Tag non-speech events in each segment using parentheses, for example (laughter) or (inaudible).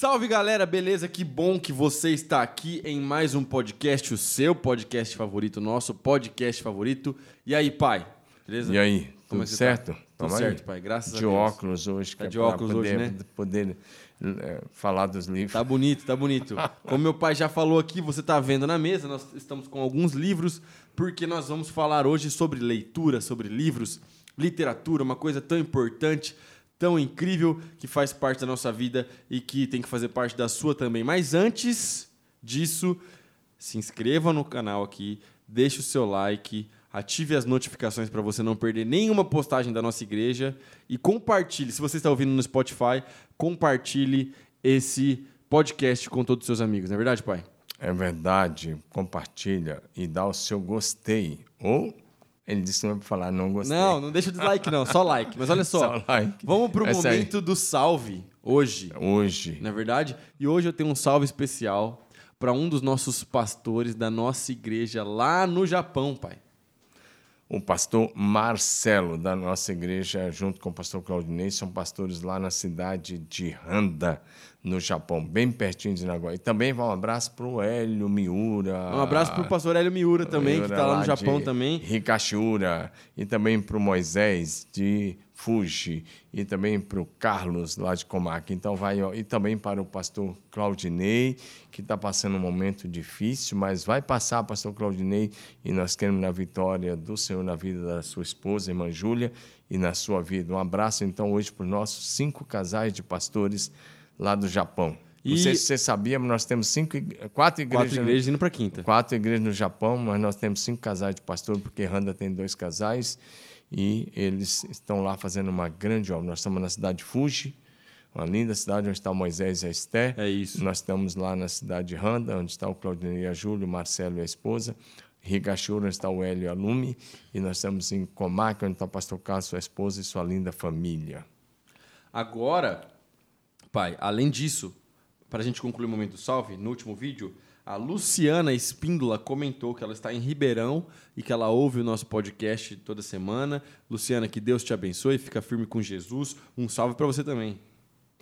Salve galera, beleza? Que bom que você está aqui em mais um podcast, o seu podcast favorito, nosso podcast favorito. E aí, pai? Beleza? E aí, Como tudo é que você certo? Tá? Tudo certo, pai. Graças De a Deus. óculos hoje, que Tá é de óculos hoje, poder, né? poder é, falar dos livros. Tá bonito, tá bonito. Como meu pai já falou aqui, você tá vendo na mesa, nós estamos com alguns livros, porque nós vamos falar hoje sobre leitura, sobre livros, literatura, uma coisa tão importante, tão incrível, que faz parte da nossa vida e que tem que fazer parte da sua também. Mas antes disso, se inscreva no canal aqui, deixe o seu like, ative as notificações para você não perder nenhuma postagem da nossa igreja e compartilhe. Se você está ouvindo no Spotify, compartilhe esse podcast com todos os seus amigos. Não é verdade, pai? É verdade, compartilha e dá o seu gostei. Ou ele disse que não é pra falar não gostei. Não, não deixa o dislike não, só like. Mas olha (laughs) só, Só like. vamos pro Essa aí. momento do salve hoje. Hoje, não é verdade? E hoje eu tenho um salve especial para um dos nossos pastores da nossa igreja lá no Japão, pai. O pastor Marcelo, da nossa igreja, junto com o pastor Claudinei, são pastores lá na cidade de Handa, no Japão, bem pertinho de Nagoya. E também vai um abraço para o Hélio Miura. Um abraço pro pastor Hélio Miura também, que Miura tá lá no Japão também. Ricachura. E também para o Moisés de Fuji. E também para o Carlos, lá de Comac. Então vai, e também para o pastor Claudinei, que está passando um momento difícil, mas vai passar, pastor Claudinei, e nós queremos na vitória do Senhor na vida da sua esposa, irmã Júlia, e na sua vida. Um abraço, então, hoje para os nossos cinco casais de pastores lá do Japão. E- Não sei se você sabia, mas nós temos cinco, quatro igrejas, Quatro igrejas indo pra quinta. quatro igrejas no Japão, mas nós temos cinco casais de pastor, porque Randa tem dois casais e eles estão lá fazendo uma grande obra. Nós estamos na cidade de Fuji, uma linda cidade onde está o Moisés e a Esté. É isso. Nós estamos lá na cidade de Randa, onde está o Claudinei e a Júlio, o Marcelo e a esposa. Higashura, onde está o Hélio e a Lume. E nós estamos em Komaki, onde está o pastor Carlos, sua esposa e sua linda família. Agora, pai, além disso, para a gente concluir o momento do salve, no último vídeo, a Luciana Espíndola comentou que ela está em Ribeirão e que ela ouve o nosso podcast toda semana. Luciana, que Deus te abençoe, fica firme com Jesus. Um salve para você também.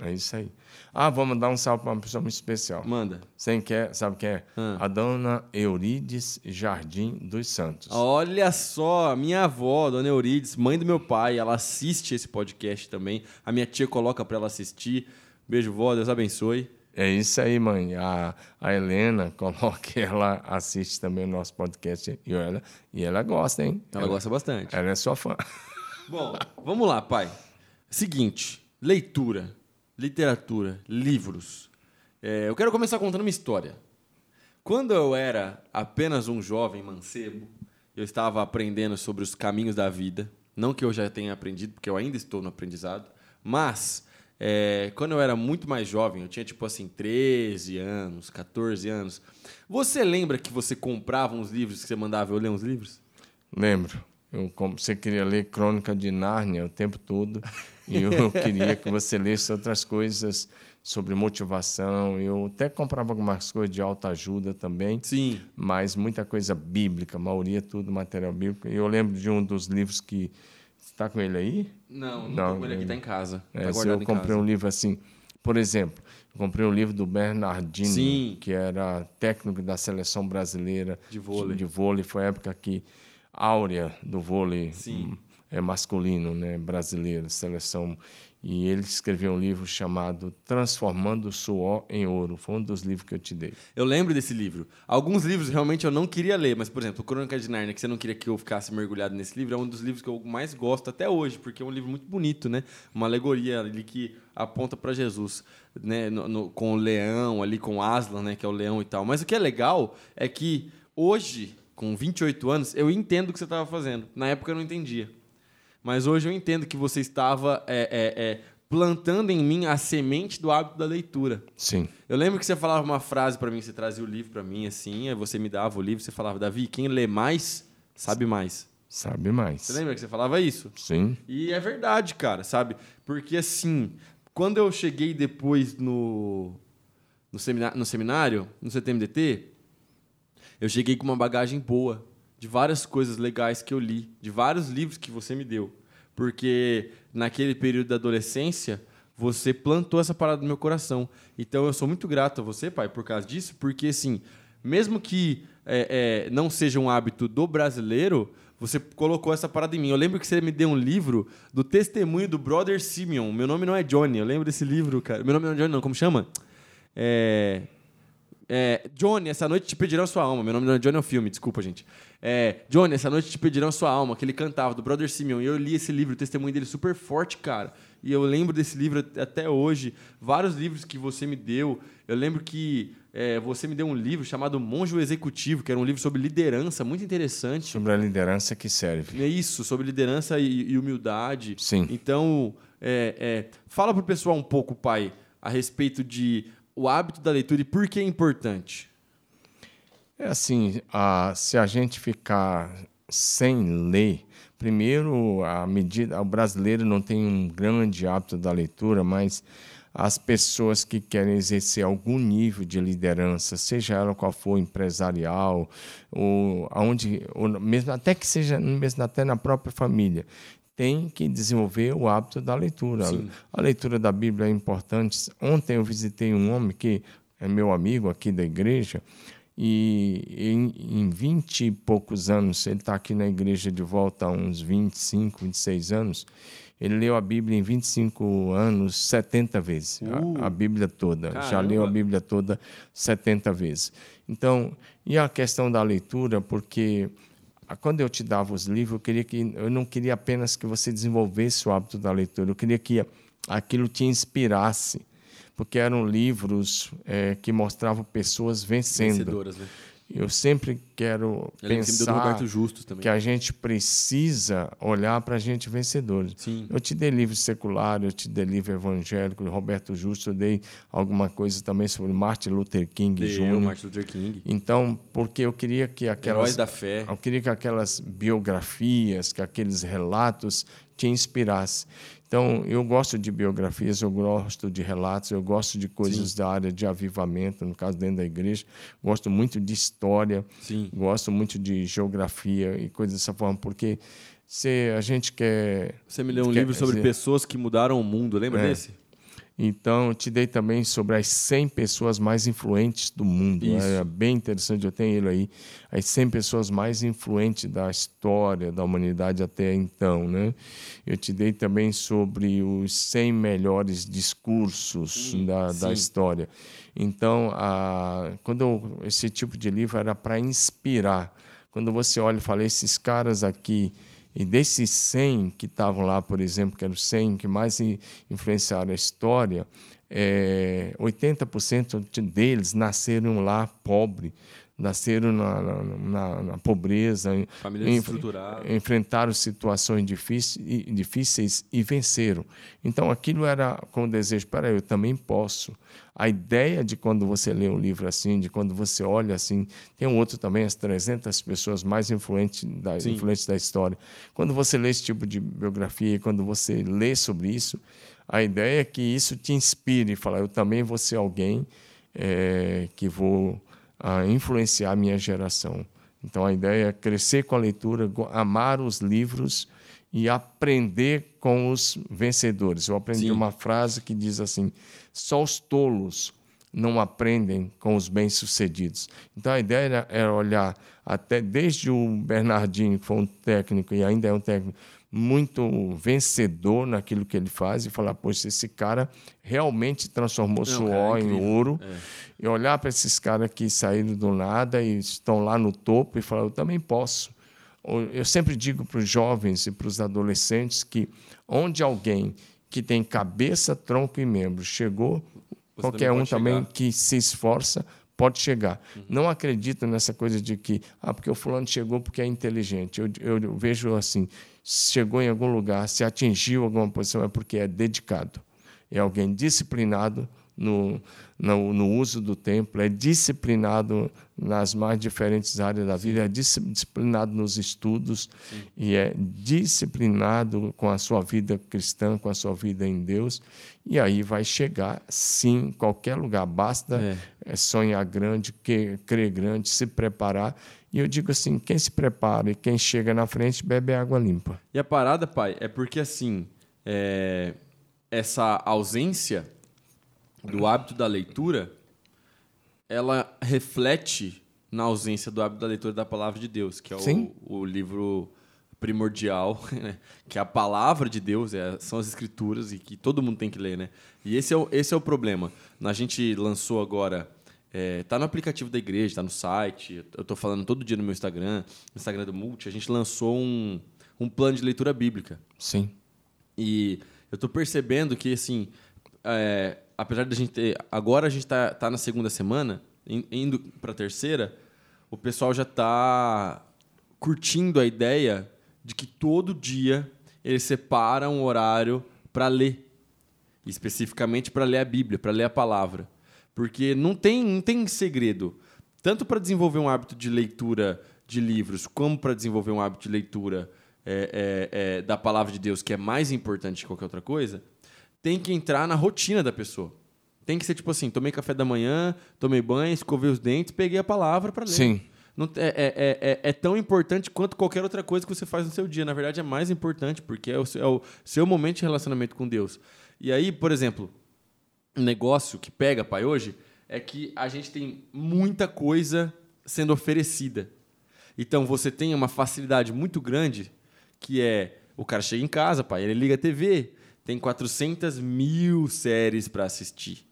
É isso aí. Ah, vamos dar um salve para uma pessoa muito especial. Manda. Você quer, sabe quem é? Ah. A dona Eurides Jardim dos Santos. Olha só, minha avó, Dona Eurides, mãe do meu pai, ela assiste esse podcast também. A minha tia coloca para ela assistir. Beijo, vó, Deus abençoe. É isso aí, mãe. A, a Helena (laughs) coloca, ela assiste também o nosso podcast e ela, e ela gosta, hein? Ela gosta bastante. Ela é sua fã. (laughs) Bom, vamos lá, pai. Seguinte, leitura, literatura, livros. É, eu quero começar contando uma história. Quando eu era apenas um jovem mancebo, eu estava aprendendo sobre os caminhos da vida. Não que eu já tenha aprendido, porque eu ainda estou no aprendizado, mas é, quando eu era muito mais jovem, eu tinha tipo assim 13 anos, 14 anos. Você lembra que você comprava uns livros que você mandava eu ler uns livros? Lembro. Eu, você queria ler Crônica de Nárnia o tempo todo, e eu (laughs) queria que você lesse outras coisas sobre motivação. Eu até comprava algumas coisas de autoajuda também. Sim. mas muita coisa bíblica, a maioria tudo material bíblico. E eu lembro de um dos livros que está com ele aí. Não, não, Não, tô com ele aqui, não. tá em casa. É, tá se eu comprei um livro assim, por exemplo, eu comprei um livro do Bernardino, Sim. que era técnico da seleção brasileira De vôlei. De, vôlei. Foi a época que áurea do vôlei Sim. hum, é masculino, né, brasileiro, seleção. E ele escreveu um livro chamado Transformando o Suor em Ouro. Foi um dos livros que eu te dei. Eu lembro desse livro. Alguns livros realmente eu não queria ler, mas, por exemplo, Crônica de Nárnia, que você não queria que eu ficasse mergulhado nesse livro, é um dos livros que eu mais gosto até hoje, porque é um livro muito bonito, né? Uma alegoria ali que aponta para Jesus, né? No- no- com o leão ali, com Aslan, né? Que é o leão e tal. Mas o que é legal é que hoje, com 28 anos, eu entendo o que você estava fazendo. Na época eu não entendia. Mas hoje eu entendo que você estava é, é, é, plantando em mim a semente do hábito da leitura. Sim. Eu lembro que você falava uma frase pra mim, você trazia o livro pra mim assim, aí você me dava o livro, você falava, Davi, quem lê mais, sabe mais. Sabe mais. Você lembra que você falava isso? Sim. E é verdade, cara, sabe? Porque assim, quando eu cheguei depois no, no, semina- no seminário, no CTMDT, eu cheguei com uma bagagem boa, de várias coisas legais que eu li, de vários livros que você me deu. Porque naquele período da adolescência, você plantou essa parada no meu coração. Então eu sou muito grato a você, pai, por causa disso, porque assim, mesmo que é, é, não seja um hábito do brasileiro, você colocou essa parada em mim. Eu lembro que você me deu um livro do testemunho do Brother Simeon. Meu nome não é Johnny, eu lembro desse livro, cara. Meu nome não é Johnny, não, como chama? É. É, Johnny, essa noite te pedirão sua alma. Meu nome não é Johnny, é um filme, desculpa, gente. É, Johnny, essa noite te pedirão sua alma, que ele cantava, do Brother Simeon. E eu li esse livro, o testemunho dele super forte, cara. E eu lembro desse livro até hoje. Vários livros que você me deu. Eu lembro que é, você me deu um livro chamado Monjo Executivo, que era um livro sobre liderança, muito interessante. Sobre a liderança que serve. É isso, sobre liderança e, e humildade. Sim. Então, é, é, fala para o pessoal um pouco, pai, a respeito de o hábito da leitura e por que é importante. É assim, a, se a gente ficar sem ler, primeiro a medida, o brasileiro não tem um grande hábito da leitura, mas as pessoas que querem exercer algum nível de liderança, seja ela qual for, empresarial, ou aonde, ou mesmo até que seja mesmo até na própria família, tem que desenvolver o hábito da leitura. Sim. A leitura da Bíblia é importante. Ontem eu visitei um homem que é meu amigo aqui da igreja, e em, 20 e poucos anos, ele está aqui na igreja de volta há uns 25, 26 anos, ele leu a Bíblia em 25 anos, 70 vezes. Uh, a, a, Bíblia toda. Caramba. Já leu a Bíblia toda 70 vezes. Então, e a questão da leitura, porque quando eu te dava os livros, eu, queria que, eu não queria apenas que você desenvolvesse o hábito da leitura, eu queria que aquilo te inspirasse porque eram livros é, que mostravam pessoas vencendo. Vencedoras, né? Eu sempre quero Eu pensar que a gente precisa olhar para a gente vencedores. Sim. Eu te dei livro secular, eu te dei livro evangélico, Roberto Justo, eu dei alguma coisa também sobre Martin Luther King Jr. Martin Luther King. Então, porque eu queria que aquelas Heróis da fé. Eu queria que aquelas biografias, que aqueles relatos te inspirassem. Então, eu gosto de biografias, eu gosto de relatos, eu gosto de coisas Sim. da área de avivamento, no caso dentro da igreja. Gosto muito de história, Sim. gosto muito de geografia e coisas dessa forma, porque se a gente quer. Você me leu um livro sobre dizer, pessoas que mudaram o mundo, lembra é, desse? Então, eu te dei também sobre as 100 pessoas mais influentes do mundo. É bem interessante, eu tenho ele aí. As 100 pessoas mais influentes da história da humanidade até então. Né? Eu te dei também sobre os 100 melhores discursos sim, da, sim. da história. Então, a, quando eu, esse tipo de livro era para inspirar. Quando você olha e fala, esses caras aqui e desses 100 que estavam lá, por exemplo, que eram os 100 que mais influenciaram a história, é, 80% deles nasceram lá pobre, nasceram na, na, na, pobreza, enf enfrentaram situações difíceis, difíceis e venceram. Então aquilo era com o desejo, para eu também posso. A ideia de quando você lê um livro assim, de quando você olha assim, tem um outro também, as 300 pessoas mais influentes da, influentes da história. Quando você lê esse tipo de biografia, quando você lê sobre isso, a ideia é que isso te inspire e falar, eu também vou ser alguém é, que vou a influenciar a minha geração. Então a ideia é crescer com a leitura, amar os livros e aprender com os vencedores. Eu aprendi Sim. uma frase que diz assim: só os tolos não aprendem com os bem-sucedidos. Então a ideia era olhar até desde o Bernardinho, que foi um técnico e ainda é um técnico muito vencedor naquilo que ele faz e falar, poxa, esse cara realmente transformou Não, suor em ouro. É. E olhar para esses caras que saíram do nada e estão lá no topo e falar, eu também posso. Eu sempre digo para os jovens e para os adolescentes que onde alguém que tem cabeça, tronco e membro chegou, Você qualquer também um também chegar. que se esforça pode chegar. Uhum. Não acredito nessa coisa de que, ah, porque o fulano chegou porque é inteligente. Eu, eu, eu vejo assim, chegou em algum lugar, se atingiu alguma posição, é porque é dedicado. É alguém disciplinado no, no, no, uso do templo, é disciplinado nas mais diferentes áreas da vida, é disciplinado nos estudos Sim. e é disciplinado com a sua vida cristã, com a sua vida em Deus. E aí vai chegar, sim, em qualquer lugar. Basta é. é sonhar grande, crer grande, se preparar e eu digo assim: quem se prepara e quem chega na frente bebe água limpa. E a parada, pai, é porque assim. É... essa ausência do hábito da leitura, ela reflete na ausência do hábito da leitura da palavra de Deus, que é o, o livro primordial, (laughs) né? que é a palavra de Deus, é, são as escrituras e que todo mundo tem que ler, né? E esse é o, esse é o problema. A gente lançou agora, é, tá no aplicativo da igreja, tá no site, eu tô falando todo dia no meu Instagram, no Instagram do Multi, a gente lançou um, um plano de leitura bíblica. Sim. E eu tô percebendo que, assim, é, apesar da gente ter. Agora a gente tá, tá na segunda semana, in- indo pra terceira, o pessoal já tá curtindo a ideia de que todo dia ele separa um horário para ler. Especificamente para ler a Bíblia, para ler a palavra. Porque não tem, não tem segredo. Tanto para desenvolver um hábito de leitura de livros, como para desenvolver um hábito de leitura é, é, é, da palavra de Deus, que é mais importante que qualquer outra coisa, tem que entrar na rotina da pessoa. Tem que ser tipo assim: tomei café da manhã, tomei banho, escovei os dentes, peguei a palavra para ler. Sim. Não, é, é, é, é- tão importante quanto qualquer outra coisa que você faz no seu dia. Na verdade, é mais importante, porque é o seu, é o seu momento de relacionamento com Deus. E aí, por exemplo, negócio que pega, pai, hoje, é que a gente tem muita coisa sendo oferecida. Então, você tem uma facilidade muito grande, que é o cara chega em casa, pai, ele liga a TV, tem 400 mil séries para assistir.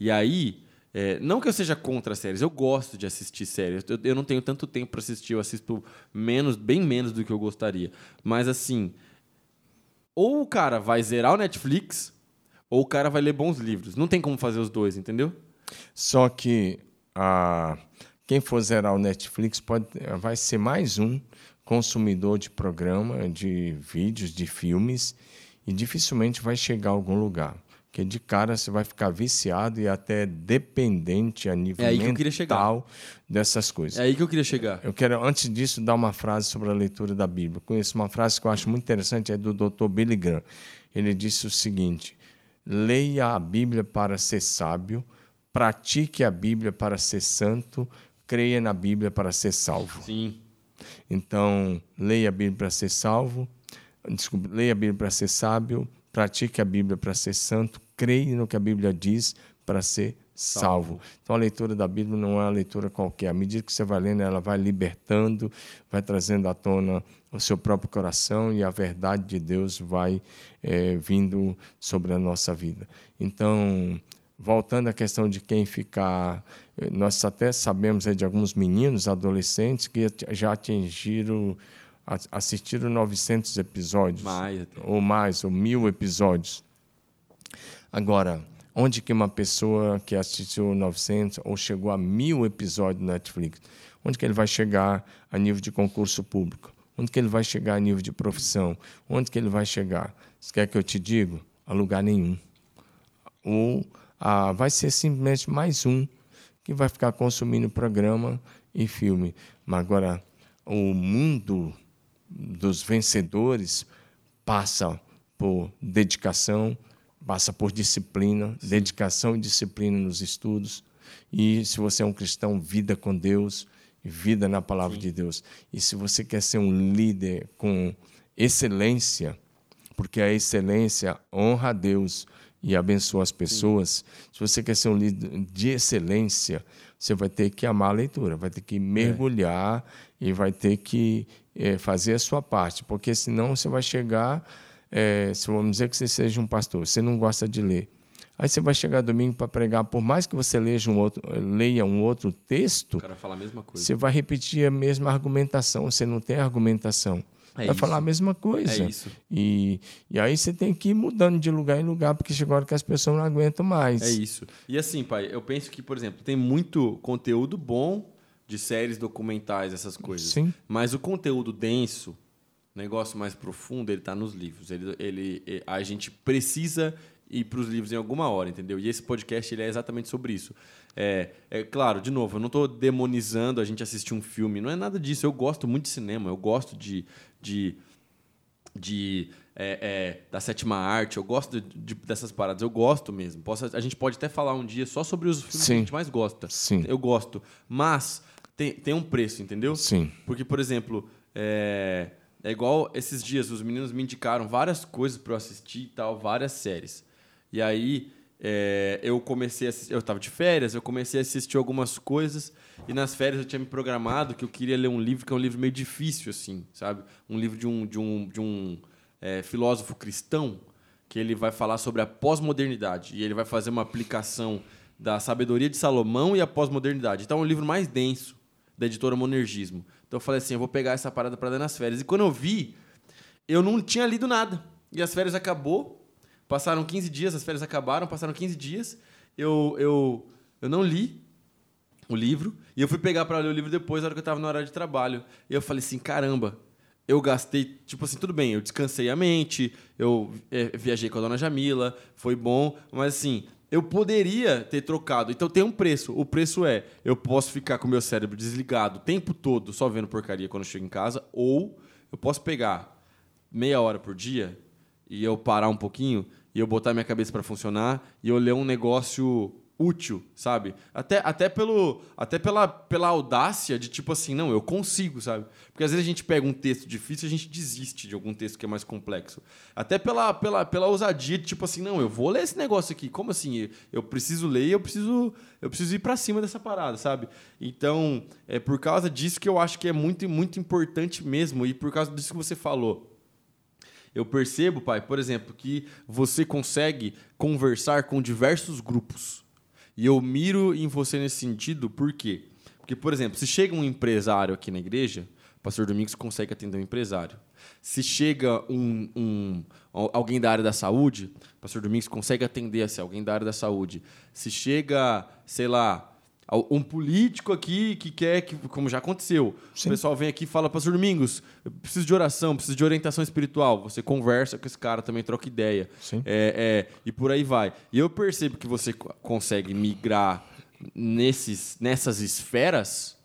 E aí, é, não que eu seja contra séries, eu gosto de assistir séries. Eu, eu não tenho tanto tempo para assistir, eu assisto menos, bem menos do que eu gostaria. Mas assim, ou o cara vai zerar o Netflix, ou o cara vai ler bons livros. Não tem como fazer os dois, entendeu? Só que quem for zerar o Netflix pode, vai ser mais um consumidor de programa, de vídeos, de filmes, e dificilmente vai chegar a algum lugar. Porque de cara você vai ficar viciado e até dependente a nível É aí que eu queria chegar. mental dessas coisas. É aí que eu queria chegar. Eu quero, antes disso, dar uma frase sobre a leitura da Bíblia. Conheço uma frase que eu acho muito interessante, é do Dr. Billy Graham. Ele disse o seguinte: leia a Bíblia para ser sábio, pratique a Bíblia para ser santo, creia na Bíblia para ser salvo. Sim. Então, leia a Bíblia para ser salvo, desculpe, leia a Bíblia para ser sábio, pratique a Bíblia para ser santo, creia no que a Bíblia diz para ser salvo. Então, a leitura da Bíblia não é uma leitura qualquer. À medida que você vai lendo, ela vai libertando, vai trazendo à tona o seu próprio coração e a verdade de Deus vai eh, vindo sobre a nossa vida. Então, voltando à questão de quem ficar, nós até sabemos aí de alguns meninos, adolescentes que já atingiram, assistiram 900 episódios, Mais ou mais, ou mil episódios. Agora, onde que uma pessoa que assistiu 900 ou chegou a mil episódios no Netflix, onde que ele vai chegar a nível de concurso público? Onde que ele vai chegar a nível de profissão? Onde que ele vai chegar? Você quer que eu te diga? A lugar nenhum ou ah, vai ser simplesmente mais um que vai ficar consumindo programa e filme. Mas agora, o mundo dos vencedores passa por dedicação, passa por disciplina, dedicação e disciplina nos estudos. E se você é um cristão, vida com Deus, vida na palavra de Deus. E se você quer ser um líder com excelência, porque a excelência honra a Deus e abençoa as pessoas. Se você quer ser um líder de excelência, você vai ter que amar a leitura, vai ter que mergulhar e vai ter que eh, fazer a sua parte, porque senão você vai chegar, eh, se vamos dizer que você seja um pastor, você não gosta de ler. Aí você vai chegar domingo para pregar, por mais que você leia um outro, leia um outro texto, você vai repetir a mesma argumentação, você não tem argumentação. É vai isso. falar a mesma coisa. É isso. E, e aí você tem que ir mudando de lugar em lugar, porque chega a hora que as pessoas não aguentam mais. É isso. E assim, pai, eu penso que, por exemplo, tem muito conteúdo bom de séries documentais, essas coisas. Sim. Mas o conteúdo denso, negócio mais profundo, ele tá nos livros. Ele, ele, a gente precisa ir para os livros em alguma hora, entendeu? E esse podcast ele é exatamente sobre isso. É, é claro, de novo, eu não estou demonizando a gente assistir um filme, não é nada disso. Eu gosto muito de cinema, eu gosto de, de de é, é, da sétima arte, eu gosto de- de- dessas paradas, eu gosto mesmo. Posso, a gente pode até falar um dia só sobre os filmes que Sim. a gente mais gosta. Sim. Eu gosto. Mas tem, tem um preço, entendeu? Sim. Porque, por exemplo, é, é igual esses dias, os meninos me indicaram várias coisas para eu assistir e tal, várias séries. E aí é, eu comecei a assistir, eu estava de férias, eu comecei a assistir algumas coisas e nas férias eu tinha me programado que eu queria ler um livro que é um livro meio difícil assim, sabe? Um livro de um de um, de um é, filósofo cristão que ele vai falar sobre a pós-modernidade e ele vai fazer uma aplicação da sabedoria de Salomão e a pós-modernidade. Então é um livro mais denso da editora Monergismo. Então eu falei assim, eu vou pegar essa parada para ler nas férias. E quando eu vi, eu não tinha lido nada. E as férias acabou Passaram 15 dias, as férias acabaram, passaram 15 dias. Eu, eu, eu não li o livro. E eu fui pegar para ler o livro depois, na hora que eu estava na hora de trabalho. E eu falei assim: caramba, eu gastei. Tipo assim, tudo bem, eu descansei a mente, eu é, viajei com a dona Jamila, foi bom. Mas assim, eu poderia ter trocado. Então tem um preço. O preço é: eu posso ficar com meu cérebro desligado o tempo todo, só vendo porcaria quando eu chego em casa, ou eu posso pegar meia hora por dia e eu parar um pouquinho e eu botar minha cabeça para funcionar e eu ler um negócio útil, sabe? Até, até, pelo, até pela, pela audácia de tipo assim, não, eu consigo, sabe? Porque às vezes a gente pega um texto difícil e a gente desiste de algum texto que é mais complexo. Até pela, pela, pela ousadia de tipo assim, não, eu vou ler esse negócio aqui. Como assim? Eu preciso ler e eu preciso, eu preciso ir para cima dessa parada, sabe? Então, é por causa disso que eu acho que é muito, muito importante mesmo e por causa disso que você falou eu percebo, pai, por exemplo, que você consegue conversar com diversos grupos. E eu miro em você nesse sentido, por quê? Porque, por exemplo, se chega um empresário aqui na igreja, o pastor Domingos consegue atender um empresário. Se chega um, um, alguém da área da saúde, o pastor Domingos consegue atender assim, alguém da área da saúde. Se chega, sei lá, um político aqui que quer que, como já aconteceu, Sim. o pessoal vem aqui e fala, Pastor Domingos, eu preciso de oração, preciso de orientação espiritual. Você conversa com esse cara, também troca ideia. É, é, e por aí vai. E eu percebo que você consegue migrar nesses, nessas esferas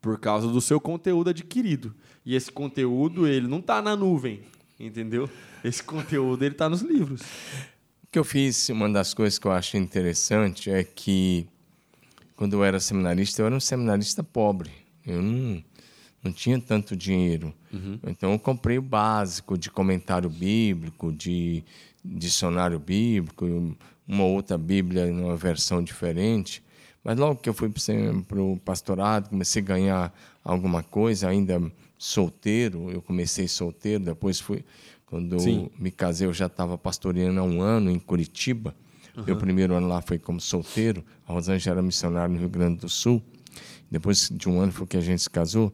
por causa do seu conteúdo adquirido. E esse conteúdo, ele não está na nuvem, entendeu? Esse conteúdo, ele está nos livros. O que eu fiz, uma das coisas que eu acho interessante é que quando eu era seminarista, eu era um seminarista pobre. Eu não, não tinha tanto dinheiro. Uhum. Então, eu comprei o básico de comentário bíblico, de dicionário bíblico, uma outra Bíblia numa versão diferente. Mas logo que eu fui para o pastorado, comecei a ganhar alguma coisa, ainda solteiro. Eu comecei solteiro, depois fui. Quando me casei, eu já estava pastoreando há um ano em Curitiba. Uhum. Meu primeiro ano lá foi como solteiro. A Rosângela era missionária no Rio Grande do Sul. Depois de um ano foi que a gente se casou.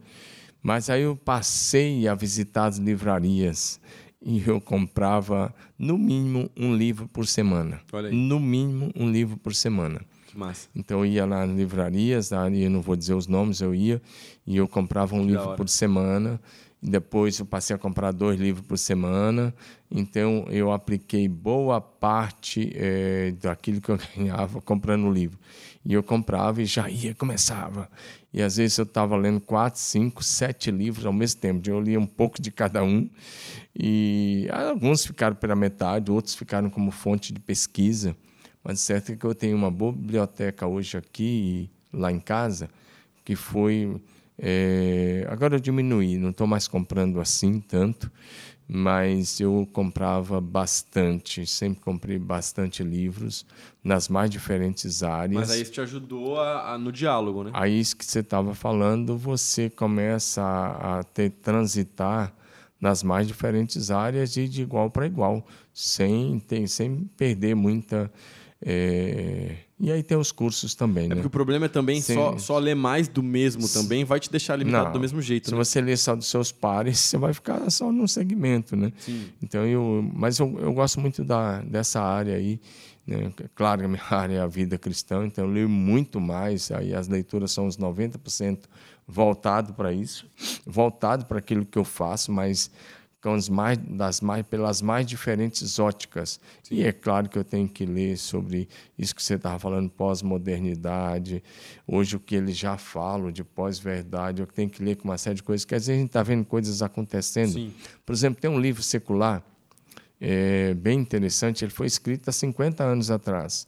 Mas aí eu passei a visitar as livrarias e eu comprava no mínimo um livro por semana. No mínimo um livro por semana. Que massa. Então eu ia lá nas livrarias, eu não vou dizer os nomes, eu ia e eu comprava um que livro por semana depois eu passei a comprar dois livros por semana, então eu apliquei boa parte é, daquilo que eu (laughs) ganhava comprando livro. E eu comprava e já ia, começava. E às vezes eu estava lendo quatro, cinco, sete livros ao mesmo tempo. Eu lia um pouco de cada um. E alguns ficaram pela metade, outros ficaram como fonte de pesquisa. Mas certo é que eu tenho uma boa biblioteca hoje aqui, lá em casa, que foi é, agora eu diminuí, não estou mais comprando assim tanto, mas eu comprava bastante, sempre comprei bastante livros nas mais diferentes áreas. Mas aí isso te ajudou a, a no diálogo, né? Aí isso que você estava falando, você começa a, a ter transitar nas mais diferentes áreas e de igual para igual, sem, ter, sem perder muita é... E aí tem os cursos também, é né? Porque o problema é também Sim. só, só ler mais do mesmo também vai te deixar limitado Não, do mesmo jeito. Se né? você ler só dos seus pares, (laughs) você vai ficar só num segmento, né? Sim. Então eu, mas eu, eu gosto muito da, dessa área aí. Né? Claro que a minha (laughs) área é a vida cristã, então eu leio muito mais. Aí as leituras são uns 90% voltado para isso, voltado para aquilo que eu faço, mas mais, das mais, pelas mais diferentes óticas. Sim. E é claro que eu tenho que ler sobre isso que você estava falando, pós-modernidade, hoje o que eles já falam de pós-verdade, eu tenho que ler com uma série de coisas, quer dizer, a gente está vendo coisas acontecendo. Sim. Por exemplo, tem um livro secular é, bem interessante, ele foi escrito há 50 anos atrás.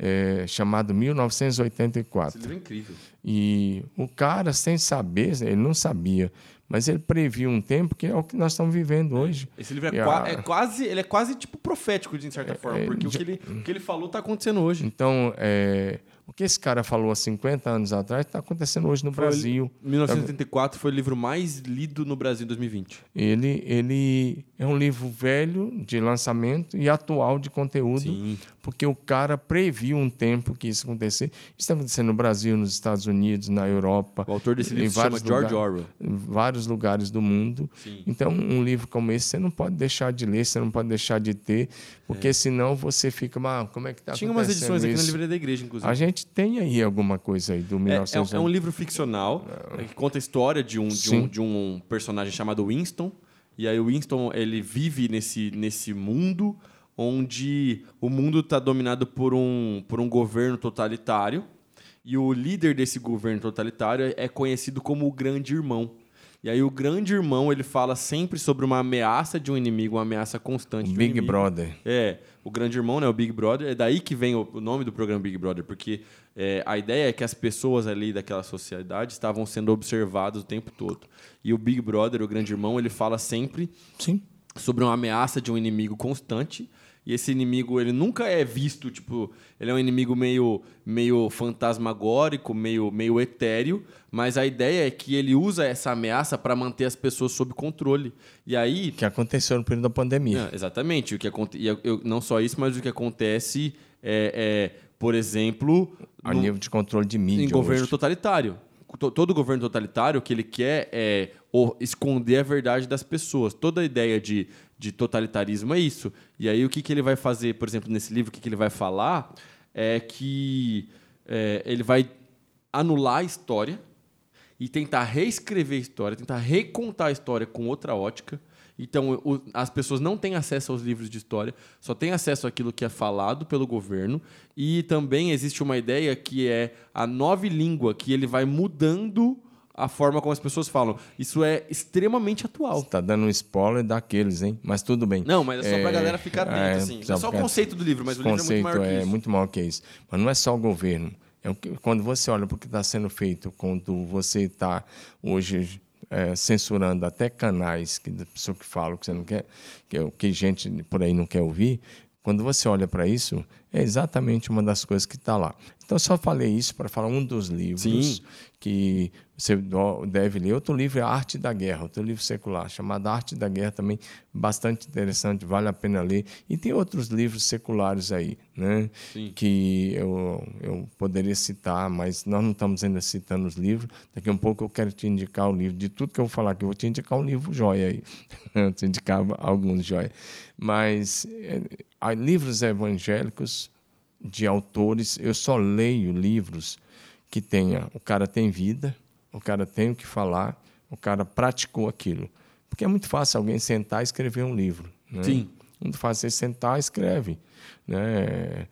É, chamado 1984. Esse livro é incrível. E o cara, sem saber, ele não sabia, mas ele previu um tempo que é o que nós estamos vivendo hoje. Esse livro é, qua- a- é quase, ele é quase tipo profético de certa forma, é, porque o que, ele, o que ele falou está acontecendo hoje. Então, é, o que esse cara falou há 50 anos atrás está acontecendo hoje no Foi Brasil. 1984 foi o livro mais lido no Brasil em 2020. Ele, ele é um livro velho de lançamento e atual de conteúdo, Sim. Porque o cara previu um tempo que isso acontecer. Isso está acontecendo no Brasil, nos Estados Unidos, na Europa. O autor desse livro se chama George Orwell. Em vários lugares do mundo. Sim. Então, um livro como esse você não pode deixar de ler, você não pode deixar de ter, porque senão você fica, ah, como é que está Tinha umas acontecendo edições aqui na isso?" livraria da igreja, inclusive. A gente tem aí alguma coisa aí do É, é, 1900. é um livro ficcional é, que conta a história de um, de, um, de um personagem chamado Winston. E aí o Winston ele vive nesse, nesse mundo onde o mundo está dominado por um, por um governo totalitário. E o líder desse governo totalitário é conhecido como o Grande Irmão. E aí o Grande Irmão ele fala sempre sobre uma ameaça de um inimigo, uma ameaça constante. um Big inimigo. Brother. É, o grande irmão, né, o Big Brother, é daí que vem o, o nome do programa Big Brother, porque é, a ideia é que as pessoas ali daquela sociedade estavam sendo observadas o tempo todo. E o Big Brother, o grande irmão, ele fala sempre Sim. sobre uma ameaça de um inimigo constante. E esse inimigo, ele nunca é visto, tipo, ele é um inimigo meio, meio fantasmagórico, meio, meio etéreo, mas a ideia é que ele usa essa ameaça para manter as pessoas sob controle. E aí, Que aconteceu no período da pandemia. é, exatamente. O que aconte... eu- eu- não só isso, mas o que acontece é, é, por exemplo, A no- nível de controle de mídia. em governo hoje. totalitário. To- Todo governo totalitário, o que ele quer é o- esconder a verdade das pessoas. Toda a ideia de, de totalitarismo é isso. E aí, o que, que ele vai fazer, por exemplo, nesse livro, o que, que ele vai falar é que é, ele vai anular a história e tentar reescrever a história, tentar recontar a história com outra ótica. Então, o- as pessoas não têm acesso aos livros de história, só têm acesso àquilo que é falado pelo governo. E também existe uma ideia que é a nova língua, que ele vai mudando a forma como as pessoas falam. Isso é extremamente atual. Você tá dando um spoiler daqueles, hein? Mas tudo bem. Não, mas é só pra É, galera ficar atenta, é, assim. É só o conceito do livro, mas o Esse livro é muito maior que é isso. muito maior que isso. Mas não é só o governo. É o que, quando você olha para o que está sendo feito, quando você está hoje é, censurando até canais que da pessoa que fala que você não quer, que, é o que gente por aí não quer ouvir, quando você olha para isso, é exatamente uma das coisas que está lá. Então, eu só falei isso para falar um dos livros Sim. que você deve ler. Outro livro é A Arte da Guerra, outro livro secular, chamado Arte da Guerra, também bastante interessante, vale a pena ler. E tem outros livros seculares aí, né? Sim. que eu, eu poderia citar, mas nós não estamos ainda citando os livros. Daqui a um pouco eu quero te indicar o livro. De tudo que eu vou falar aqui, eu vou te indicar um livro joia aí. (laughs) eu te indicava alguns joia. Mas é, há livros evangélicos de autores, eu só leio livros que tenha, o cara tem vida, o cara tem o que falar, o cara praticou aquilo. Porque é muito fácil alguém sentar e escrever um livro. Né? Sim. Muito fácil você sentar e escreve. Né?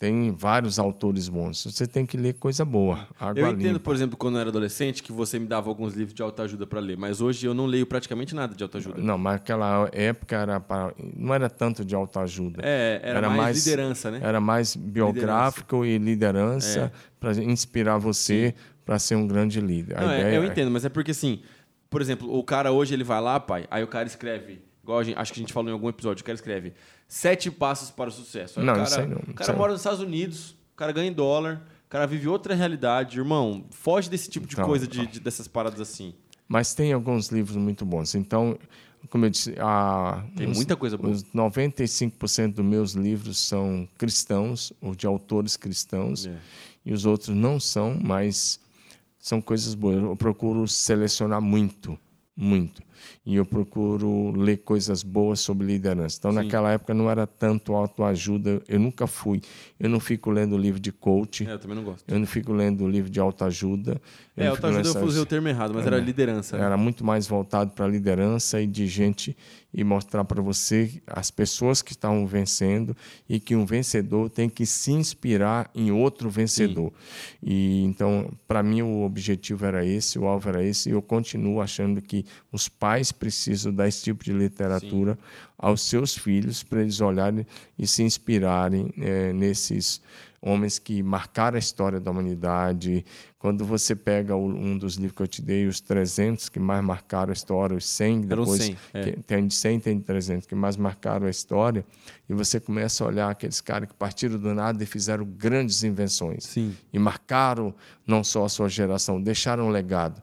Tem vários autores bons. Você tem que ler coisa boa. Eu entendo, limpa. por exemplo, quando eu era adolescente, que você me dava alguns livros de autoajuda para ler, mas hoje eu não leio praticamente nada de autoajuda. Não, mas naquela época era para, não era tanto de autoajuda. É, era, mais, liderança, né? Era mais biográfico e liderança para inspirar você para ser um grande líder. Não, é, eu é- entendo, mas é porque assim, por exemplo, o cara hoje ele vai lá, pai, aí o cara escreve, igual gente- acho que a gente falou em algum episódio, o cara escreve sete passos para o sucesso. Aí Não, o cara, isso aí não, o cara mora nos Estados Unidos, o cara ganha em dólar, o cara vive outra realidade, irmão. Foge desse tipo de Não, coisa, de, de- dessas paradas assim. Mas tem alguns livros muito bons. Então, como eu disse, a, Tem os- muita coisa boa. Os 95% dos meus livros são cristãos, ou de autores cristãos, É. e os outros não são, mas são coisas boas. Eu procuro selecionar muito, muito. E eu procuro ler coisas boas sobre liderança. Então, naquela época não era tanto autoajuda, eu nunca fui. Eu não fico lendo livro de coach, É, eu também não gosto. eu não fico lendo livro de autoajuda. É, autoajuda eu usei o termo errado, mas era liderança. né? era muito mais voltado para a liderança e de gente e mostrar para você as pessoas que estavam vencendo e que um vencedor tem que se inspirar em outro vencedor. E então, para mim o objetivo era esse, o alvo era esse, e eu continuo achando que os pais pais precisam dar esse tipo de literatura Sim. aos seus filhos para eles olharem e se inspirarem é, nesses homens que marcaram a história da humanidade. Quando você pega um dos livros que eu te dei, os 300 que mais marcaram a história, os 100, depois 100, é. tem de 100, tem de 300 que mais marcaram a história, e você começa a olhar aqueles caras que partiram do nada e fizeram grandes invenções. Sim. E marcaram não só a sua geração, deixaram um legado.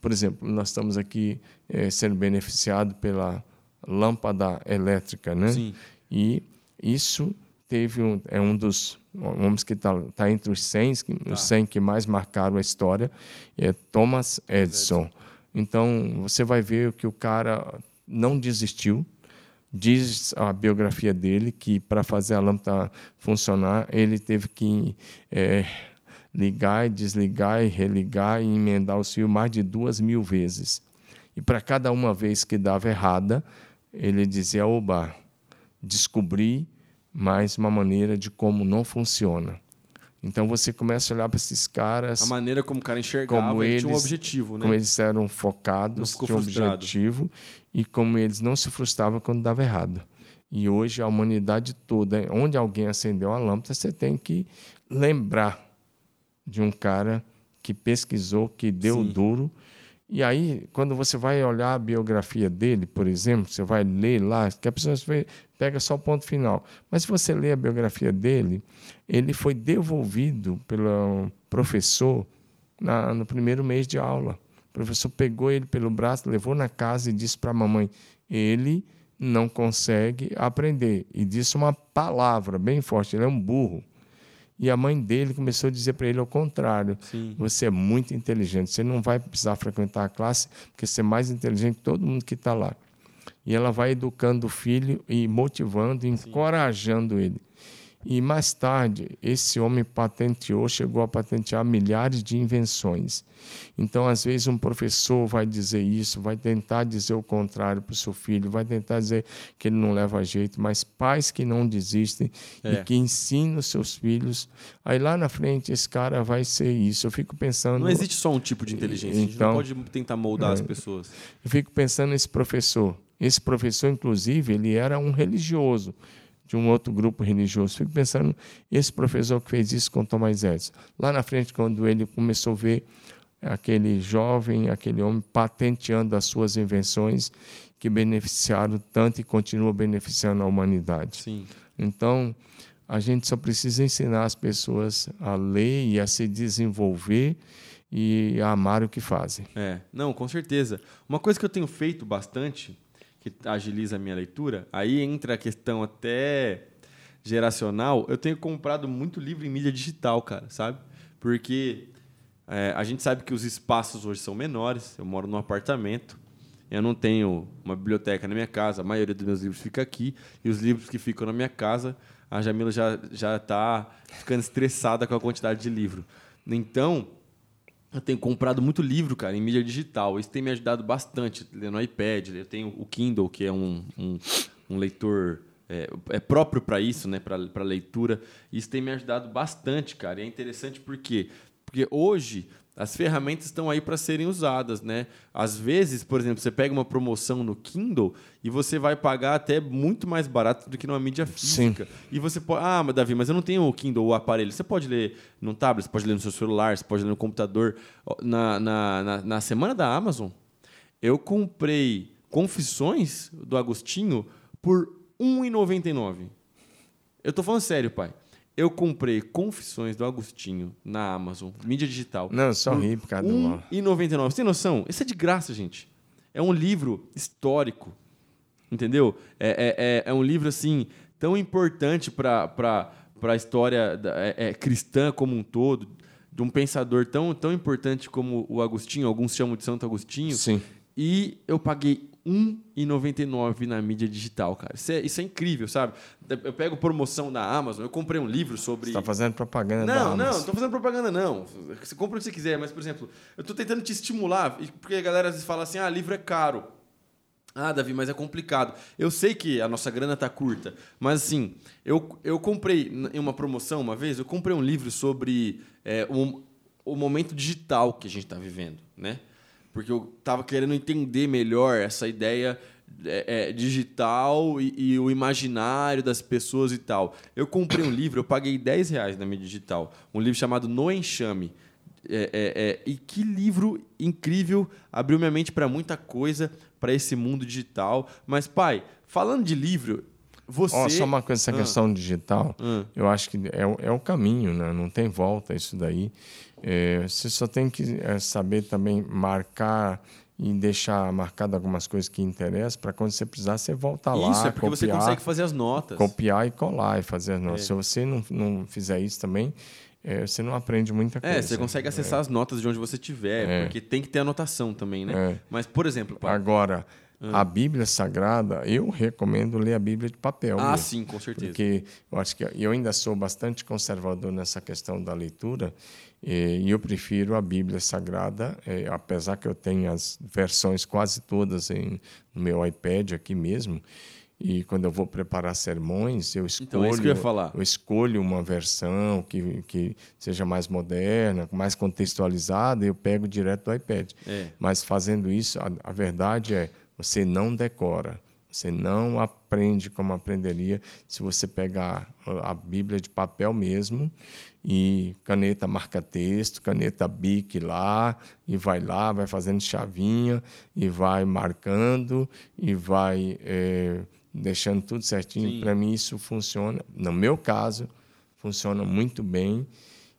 Por exemplo, nós estamos aqui é, sendo beneficiados pela lâmpada elétrica, né? Sim. E isso teve um, é um dos homens que está tá entre os 100, tá. os 100 que mais marcaram a história, é Thomas Edison. Então, você vai ver que o cara não desistiu. Diz a biografia dele que para fazer a lâmpada funcionar, ele teve que é, ligar e desligar e religar e emendar o fio mais de duas mil vezes. E para cada uma vez que dava errada, ele dizia: Oba, descobri mas uma maneira de como não funciona. Então você começa a olhar para esses caras. A maneira como o cara enxergava, como eles, tinha um objetivo, né? Como eles eram focados, tinham um objetivo e como eles não se frustravam quando dava errado. E hoje a humanidade toda, onde alguém acendeu a lâmpada, você tem que lembrar de um cara que pesquisou, que deu Sim. duro e aí, quando você vai olhar a biografia dele, por exemplo, você vai ler lá, que a pessoa pega só o ponto final. Mas se você ler a biografia dele, ele foi devolvido pelo professor na, no primeiro mês de aula. O professor pegou ele pelo braço, levou na casa e disse para a mamãe: ele não consegue aprender. E disse uma palavra bem forte: ele é um burro. E a mãe dele começou a dizer para ele ao contrário: Sim. você é muito inteligente, você não vai precisar frequentar a classe, porque você é mais inteligente que todo mundo que está lá. E ela vai educando o filho e motivando, encorajando Sim. ele. E mais tarde, esse homem patenteou, chegou a patentear milhares de invenções. Então, às vezes, um professor vai dizer isso, vai tentar dizer o contrário para o seu filho, vai tentar dizer que ele não leva jeito, mas pais que não desistem é. e que ensinam os seus filhos, aí lá na frente esse cara vai ser isso. Eu fico pensando. Não existe só um tipo de inteligência, então, a gente não pode tentar moldar é, as pessoas. Eu fico pensando nesse professor. Esse professor, inclusive, ele era um religioso de um outro grupo religioso. Fico pensando, esse professor que fez isso com Tomás Edison. Lá na frente, quando ele começou a ver aquele jovem, aquele homem patenteando as suas invenções que beneficiaram tanto e continuam beneficiando a humanidade. Sim. Então, a gente só precisa ensinar as pessoas a ler e a se desenvolver e a amar o que fazem. É, não, com certeza. Uma coisa que eu tenho feito bastante que agiliza a minha leitura. Aí entra a questão até geracional. Eu tenho comprado muito livro em mídia digital, cara, sabe? Porque é, a gente sabe que os espaços hoje são menores. Eu moro num apartamento. Eu não tenho uma biblioteca na minha casa. A maioria dos meus livros fica aqui. E os livros que ficam na minha casa, a Jamila já já está ficando estressada com a quantidade de livro. Então, eu tenho comprado muito livro, cara, em mídia digital. Isso tem me ajudado bastante. Lendo no iPad, eu tenho o Kindle, que é um, um, um leitor é, é, próprio para isso, né, para leitura. Isso tem me ajudado bastante, cara. E é interessante porque porque hoje as ferramentas estão aí para serem usadas, né? Às vezes, por exemplo, você pega uma promoção no Kindle e você vai pagar até muito mais barato do que numa mídia física. Sim. E você pode, ah, mas Davi, mas eu não tenho o Kindle, o aparelho. Você pode ler no tablet, você pode ler no seu celular, você pode ler no computador. Na, na, na, na semana da Amazon, eu comprei Confissões do Agostinho por R$ 1,99. Eu tô falando sério, pai. Eu comprei Confissões do Agostinho na Amazon, mídia digital. Não, só ri por causa do R$1,99. Você tem noção? Isso é de graça, gente. É um livro histórico. Entendeu? É, é, é, é um livro, assim, tão importante para a história da, é, é, cristã como um todo, de um pensador tão, tão importante como o Agostinho, alguns chamam de Santo Agostinho. Sim. E eu paguei 1,99 na mídia digital, cara. Isso é, isso é incrível, sabe? Eu pego promoção da Amazon, eu comprei um livro sobre. Você está fazendo propaganda não, da Amazon. Não, não, estou fazendo propaganda, não. Você compra o que você quiser, mas, por exemplo, eu estou tentando te estimular, porque a galera às vezes fala assim: ah, livro é caro. Ah, Davi, mas é complicado. Eu sei que a nossa grana está curta, mas assim, eu, eu comprei em uma promoção uma vez, eu comprei um livro sobre é, o, o momento digital que a gente está vivendo, né? Porque eu tava querendo entender melhor essa ideia é, é, digital e, e, o imaginário das pessoas e tal. Eu comprei um livro, eu paguei 10 reais na minha digital, um livro chamado No Enxame. É, é, é e que livro incrível, abriu minha mente para muita coisa, para esse mundo digital. Mas, pai, falando de livro, você. Oh, só uma coisa, essa ah. questão digital, ah. eu acho que é, é o caminho, né? não tem volta isso daí. É, você só tem que é, saber também marcar e deixar marcado algumas coisas que interessam para quando você precisar você voltar lá. Isso, é porque copiar, você consegue fazer as notas. Copiar e colar e fazer as notas. É. Se você não, não fizer isso também, é, você não aprende muita é, coisa. É, você consegue acessar é. as notas de onde você estiver, é. porque tem que ter anotação também, né? Mas, por exemplo... Agora, a Bíblia Sagrada, eu recomendo ler a Bíblia de papel. Ah, mesmo, sim, com certeza. Porque eu acho que eu ainda sou bastante conservador nessa questão da leitura e eu prefiro a Bíblia Sagrada, é, apesar que eu tenho as versões quase todas em, no meu iPad aqui mesmo. E quando eu vou preparar sermões, eu escolho, então, é isso que eu, ia falar. eu escolho uma versão que, que seja mais moderna, mais contextualizada, e eu pego direto do iPad. É. Mas fazendo isso, a, a verdade é você não decora, você não aprende como aprenderia se você pegar a Bíblia de papel mesmo e caneta marca-texto, caneta bic lá, e vai lá, vai fazendo chavinha, e vai marcando, e vai é, deixando tudo certinho. Para mim, isso funciona. No meu caso, funciona muito bem.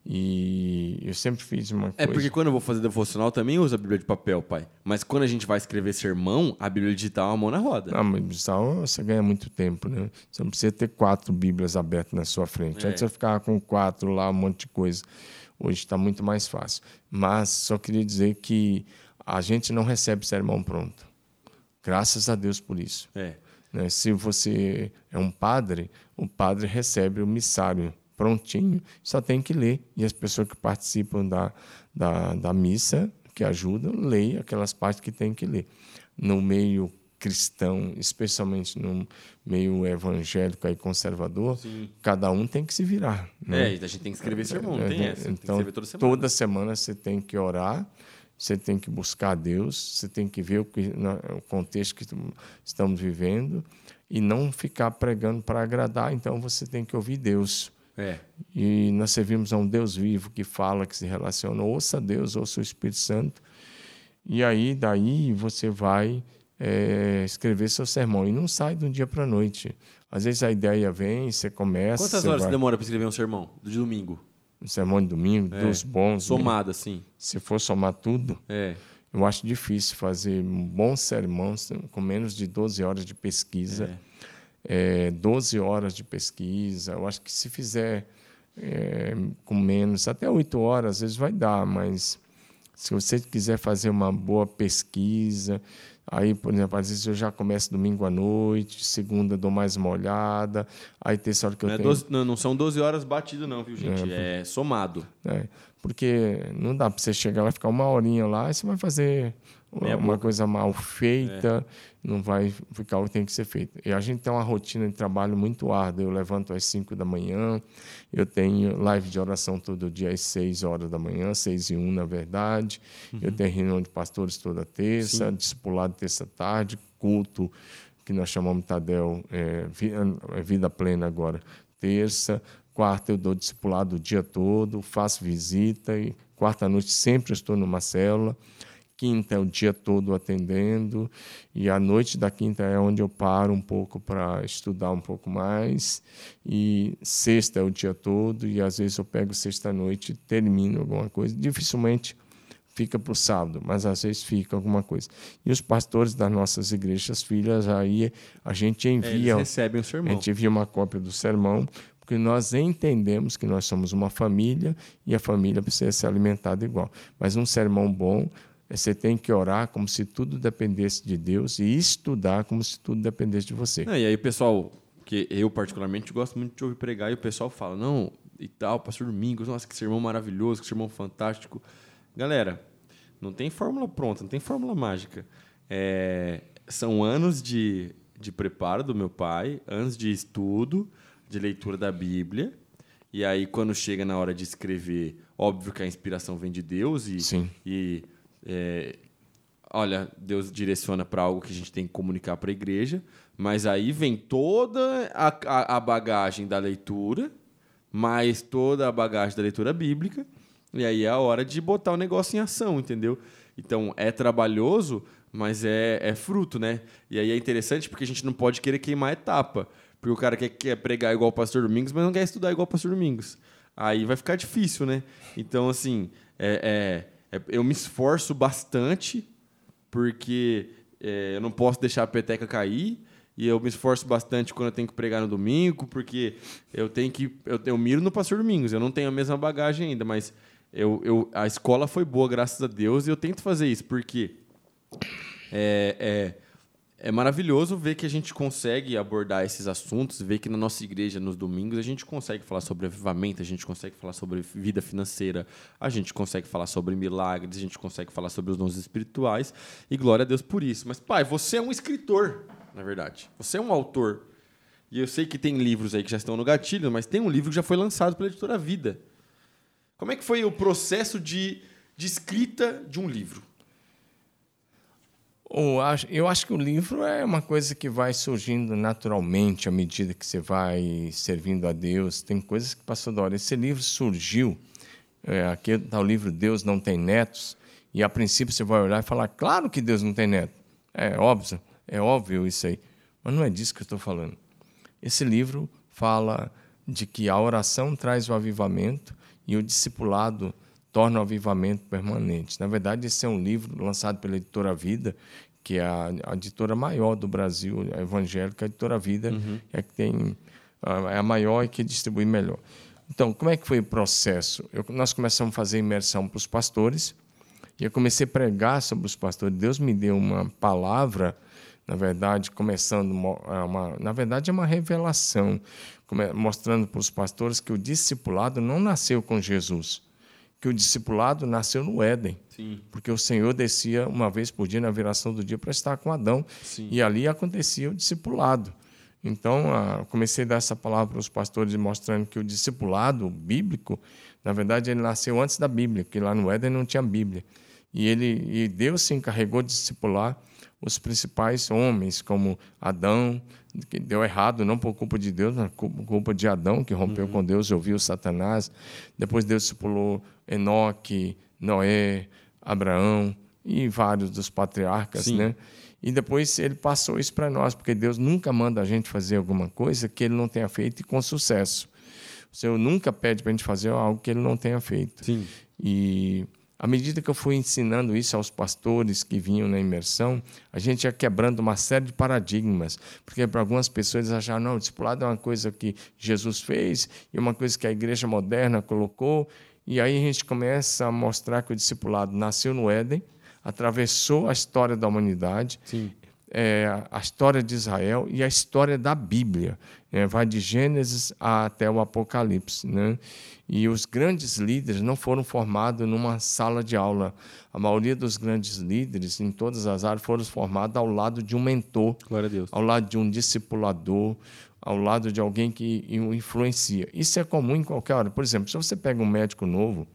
E eu sempre fiz uma é, coisa. É porque quando eu vou fazer devocional também uso a Bíblia de papel, pai. Mas quando a gente vai escrever sermão, a Bíblia digital é uma mão na roda. Ah, mas digital você ganha muito tempo, né? Você não precisa ter quatro Bíblias abertas na sua frente. É. Antes você ficar com quatro lá, um monte de coisa. Hoje está muito mais fácil. Mas só queria dizer que a gente não recebe sermão pronto. Graças a Deus por isso. É. Né? Se você é um padre, o padre recebe o missário prontinho, só tem que ler. E as pessoas que participam da, da, da missa, que ajudam, leem aquelas partes que tem que ler. No meio cristão, especialmente no meio evangélico e conservador, Sim. cada um tem que se virar. Né? É, a gente tem que escrever sermão, é, tem essa. Então, tem toda semana. toda semana você tem que orar, você tem que buscar Deus, você tem que ver o, que, o contexto que estamos vivendo e não ficar pregando para agradar, então você tem que ouvir Deus. É. E nós servimos a um Deus vivo que fala, que se relaciona. Ouça Deus, ouça o Espírito Santo. E aí, daí, você vai é, escrever seu sermão. E não sai de um dia para a noite. Às vezes a ideia vem, você começa. Quantas horas vai... demora para escrever um sermão? De domingo? Um sermão de domingo, é. dos bons. Somado, né? assim. Se for somar tudo. É. Eu acho difícil fazer um bom sermão com menos de 12 horas de pesquisa. É é, 12 horas de pesquisa. Eu acho que se fizer é, com menos, até 8 horas, às vezes vai dar, mas se você quiser fazer uma boa pesquisa, aí, por exemplo, às vezes eu já começo domingo à noite, segunda dou mais uma olhada, aí terça hora que eu não tenho... É 12, não, não são 12 horas batido não, viu, gente? É, é somado. É, porque não dá para você chegar lá e ficar uma horinha lá e você vai fazer uma, uma coisa mal feita, é. não vai ficar o que tem que ser feito. E a gente tem uma rotina de trabalho muito árdua. Eu levanto às 5 da manhã, eu tenho live de oração todo dia às 6 horas da manhã, 6 e 1 na verdade. Uhum. Eu tenho reunião de pastores toda terça, Sim. discipulado terça-tarde, culto que nós chamamos Tadel é, é, Vida Plena agora, terça. Quarta eu dou discipulado o dia todo, faço visita e quarta noite sempre estou numa célula. Quinta é o dia todo atendendo e a noite da quinta é onde eu paro um pouco para estudar um pouco mais. E sexta é o dia todo e às vezes eu pego sexta noite e termino alguma coisa. Dificilmente fica para o sábado, mas às vezes fica alguma coisa. E os pastores das nossas igrejas filhas, aí a gente envia. Eles recebem o sermão. A gente envia uma cópia do sermão porque nós entendemos que nós somos uma família e a família precisa ser alimentada igual. Mas um sermão bom, você tem que orar como se tudo dependesse de Deus e estudar como se tudo dependesse de você. Não, e aí, pessoal, que eu particularmente gosto muito de ouvir pregar e o pessoal fala, não, e tal, pastor Domingos, nossa, que sermão maravilhoso, que sermão fantástico. Galera, não tem fórmula pronta, não tem fórmula mágica. É, são anos de, de preparo do meu pai, anos de estudo, de leitura da Bíblia. E aí, quando chega na hora de escrever, óbvio que a inspiração vem de Deus e, Sim. e é, olha, Deus direciona para algo que a gente tem que comunicar para a igreja, mas aí vem toda a, a, a bagagem da leitura, mais toda a bagagem da leitura bíblica, e aí é a hora de botar o negócio em ação, entendeu? Então é trabalhoso, mas é, é fruto, né? E aí é interessante porque a gente não pode querer queimar etapa. Porque o cara quer, quer pregar igual o pastor Domingos, mas não quer estudar igual o pastor Domingos. Aí vai ficar difícil, né? Então, assim, é, é eu me esforço bastante porque é, eu não posso deixar a peteca cair e eu me esforço bastante quando eu tenho que pregar no domingo, porque eu tenho que. Eu, eu miro no Pastor Domingos, eu não tenho a mesma bagagem ainda, mas eu, eu, a escola foi boa, graças a Deus, e eu tento fazer isso, porque é, é, é maravilhoso ver que a gente consegue abordar esses assuntos, ver que na nossa igreja, nos domingos, a gente consegue falar sobre avivamento, a gente consegue falar sobre vida financeira, a gente consegue falar sobre milagres, a gente consegue falar sobre os dons espirituais, e glória a Deus por isso. Mas, pai, você é um escritor, na verdade. Você é um autor. E eu sei que tem livros aí que já estão no gatilho, mas tem um livro que já foi lançado pela editora Vida. Como é que foi o processo de, de escrita de um livro? Eu acho que o livro é uma coisa que vai surgindo naturalmente à medida que você vai servindo a Deus. Tem coisas que passam da hora. Esse livro surgiu, é, aqui está o livro Deus Não Tem Netos, e a princípio você vai olhar e falar, claro que Deus não tem neto. É óbvio, é óbvio isso aí. Mas não é disso que eu estou falando. Esse livro fala de que a oração traz o avivamento e o discipulado torna o avivamento permanente. Na verdade, esse é um livro lançado pela editora Vida, que é a, a editora maior do Brasil, a evangélica, a editora Vida, uhum. é que tem é a maior e que distribui melhor. Então, como é que foi o processo? Eu, nós começamos a fazer imersão para os pastores e eu comecei a pregar sobre os pastores. Deus me deu uma palavra, na verdade, começando uma, uma na verdade é uma revelação, mostrando para os pastores que o discipulado não nasceu com Jesus que o discipulado nasceu no Éden. Sim. Porque o Senhor descia uma vez por dia na viração do dia para estar com Adão. Sim. E ali acontecia o discipulado. Então, ah, comecei a dar essa palavra para os pastores, mostrando que o discipulado bíblico, na verdade, ele nasceu antes da Bíblia, porque lá no Éden não tinha Bíblia. E, ele, e Deus se encarregou de discipular os principais homens, como Adão, que deu errado, não por culpa de Deus, mas por culpa de Adão, que rompeu uhum. com Deus e ouviu Satanás. Depois Deus discipulou Enoque, Noé, Abraão e vários dos patriarcas, Sim. né? E depois ele passou isso para nós, porque Deus nunca manda a gente fazer alguma coisa que ele não tenha feito com sucesso. O Senhor nunca pede para a gente fazer algo que ele não tenha feito. Sim. E à medida que eu fui ensinando isso aos pastores que vinham na imersão, a gente ia quebrando uma série de paradigmas, porque para algumas pessoas acharam, não, o discipulado é uma coisa que Jesus fez e uma coisa que a igreja moderna colocou, e aí a gente começa a mostrar que o discipulado nasceu no Éden, atravessou a história da humanidade, é, a história de Israel e a história da Bíblia. É, vai de Gênesis até o Apocalipse. Né? E os grandes líderes não foram formados numa sala de aula. A maioria dos grandes líderes, em todas as áreas, foram formados ao lado de um mentor, ao lado de um discipulador, ao lado de alguém que o influencia. Isso é comum em qualquer hora. Por exemplo, se você pega um médico novo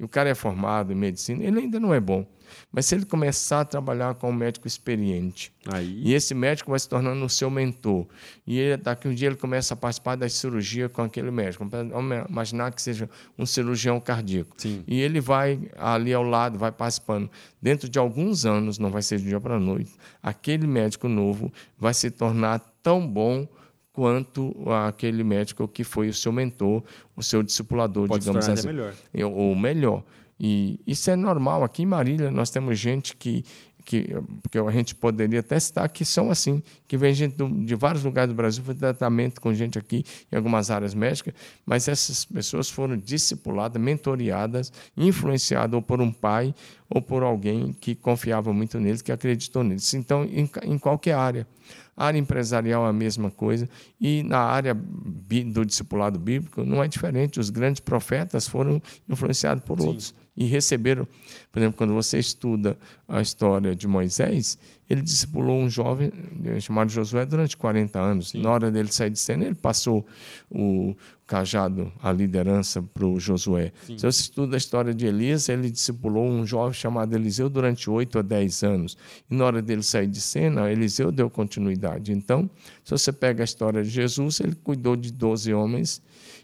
e o cara é formado em medicina, ele ainda não é bom. Mas se ele começar a trabalhar com um médico experiente, Aí. e esse médico vai se tornando o seu mentor, e ele, daqui um dia ele começa a participar da cirurgia com aquele médico, vamos imaginar que seja um cirurgião cardíaco, Sim. e ele vai ali ao lado, vai participando. Dentro de alguns anos, não vai ser de dia para noite, aquele médico novo vai se tornar tão bom quanto aquele médico que foi o seu mentor, o seu discipulador, Pode digamos assim. Melhor. Ou melhor. E isso é normal. Aqui em Marília nós temos gente que que, que a gente poderia até citar que são assim, que vem gente do, de vários lugares do Brasil fazer tratamento com gente aqui em algumas áreas médicas, mas essas pessoas foram discipuladas, mentoriadas, influenciadas ou por um pai ou por alguém que confiava muito neles, que acreditou neles. Então, em, em qualquer área. A área empresarial é a mesma coisa, e na área do discipulado bíblico não é diferente. Os grandes profetas foram influenciados por Sim. outros e receberam. Por exemplo, quando você estuda a história de Moisés, ele discipulou um jovem eh, chamado Josué durante 40 anos. Sim. Na hora dele sair de cena, ele passou o cajado, a liderança para o Josué. Sim. Se você estuda a história de Elias, ele discipulou um jovem chamado Eliseu durante 8 a 10 anos. E na hora dele sair de cena, Eliseu deu continuidade. Então, se você pega a história de Jesus, ele cuidou de 12 homens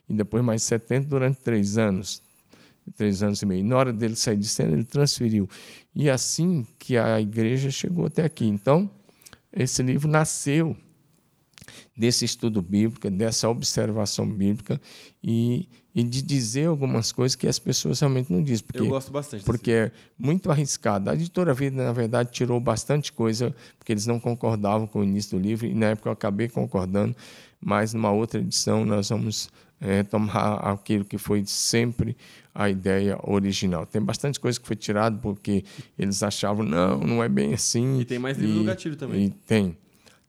e depois mais 70 durante três anos três anos e meio. Na hora dele sair de cena, ele transferiu. E assim que a igreja chegou até aqui. Então, esse livro nasceu desse estudo bíblico, dessa observação bíblica e, e, de dizer algumas coisas que as pessoas realmente não dizem. Porque, Eu gosto bastante. Porque é muito arriscado. A editora Vida, na verdade, tirou bastante coisa, porque eles não concordavam com o início do livro, e na época eu acabei concordando, mas numa outra edição nós vamos é, tomar aquilo que foi sempre a ideia original. Tem bastante coisa que foi tirado porque eles achavam, não, não é bem assim. E tem mais livro e, do gatilho também. E tem.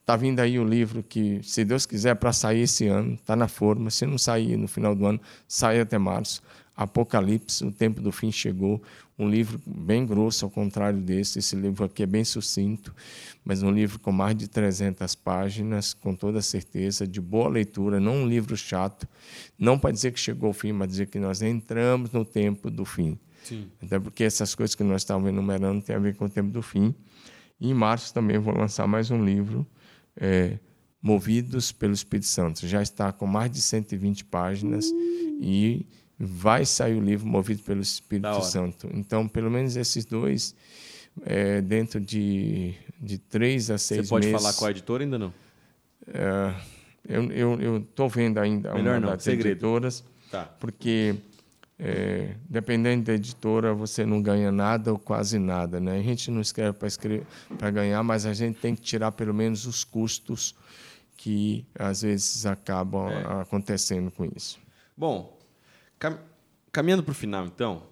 Está vindo aí o livro que, se Deus quiser, para sair esse ano, está na forma. Se não sair no final do ano, sai até março. Apocalipse, o tempo do fim chegou. Um livro bem grosso, ao contrário desse. Esse livro aqui é bem sucinto, mas um livro com mais de 300 páginas, com toda certeza, de boa leitura, não um livro chato. Não para dizer que chegou ao fim, mas dizer que nós entramos no tempo do fim. Sim. Até porque essas coisas que nós estávamos enumerando têm a ver com o tempo do fim. E em março também vou lançar mais um livro, é, Movidos pelo Espírito Santo. Já está com mais de 120 páginas e vai sair o livro movido pelo Espírito Santo. Então, pelo menos esses dois, é, dentro de, de três a seis meses. Você pode meses, falar com a editora ainda não? É, eu estou vendo ainda Melhor uma não, das segredo. editoras, tá. porque é, dependendo da editora, você não ganha nada ou quase nada. Né? A gente não escreve para ganhar, mas a gente tem que tirar pelo menos os custos que às vezes acabam é. acontecendo com isso. Bom, Cam... Caminhando para o final, então.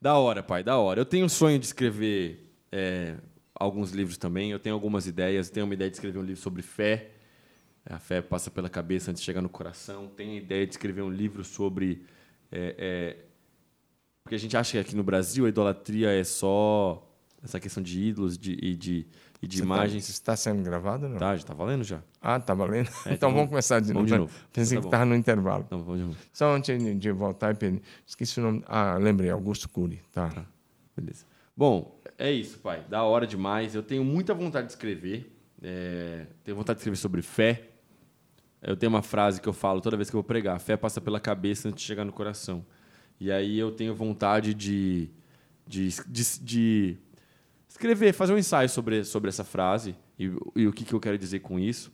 Da hora, pai, da hora. Eu tenho um sonho de escrever é, alguns livros também. Eu tenho algumas ideias. Tenho uma ideia de escrever um livro sobre fé. A fé passa pela cabeça antes de chegar no coração. Tenho a ideia de escrever um livro sobre. É, é, porque a gente acha que aqui no Brasil a idolatria é só essa questão de ídolos de, e de e de Você tá- imagens. Tá, está sendo gravado não? Tá, já está valendo já. Ah, está valendo? É, (laughs) então, então vamos começar de vamos novo. De novo. Pensei tá que estava no intervalo. Não, vamos de novo. Só antes de voltar, esqueci o nome. Ah, lembrei, Augusto Cury. Tá. tá. Beleza. Bom, é isso, pai. Da hora demais. Eu tenho muita vontade de escrever. É... Tenho vontade de escrever sobre fé. Eu tenho uma frase que eu falo toda vez que eu vou pregar: fé passa pela cabeça antes de chegar no coração. E aí eu tenho vontade de, de, de, de escrever, fazer um ensaio sobre, sobre essa frase e, e o que, que eu quero dizer com isso.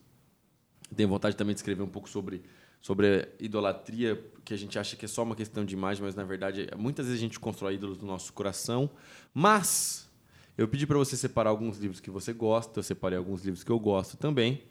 Tenho vontade também de escrever um pouco sobre, sobre idolatria, que a gente acha que é só uma questão de imagem, mas na verdade muitas vezes a gente constrói ídolos no nosso coração. Mas eu pedi para você separar alguns livros que você gosta, eu separei alguns livros que eu gosto também.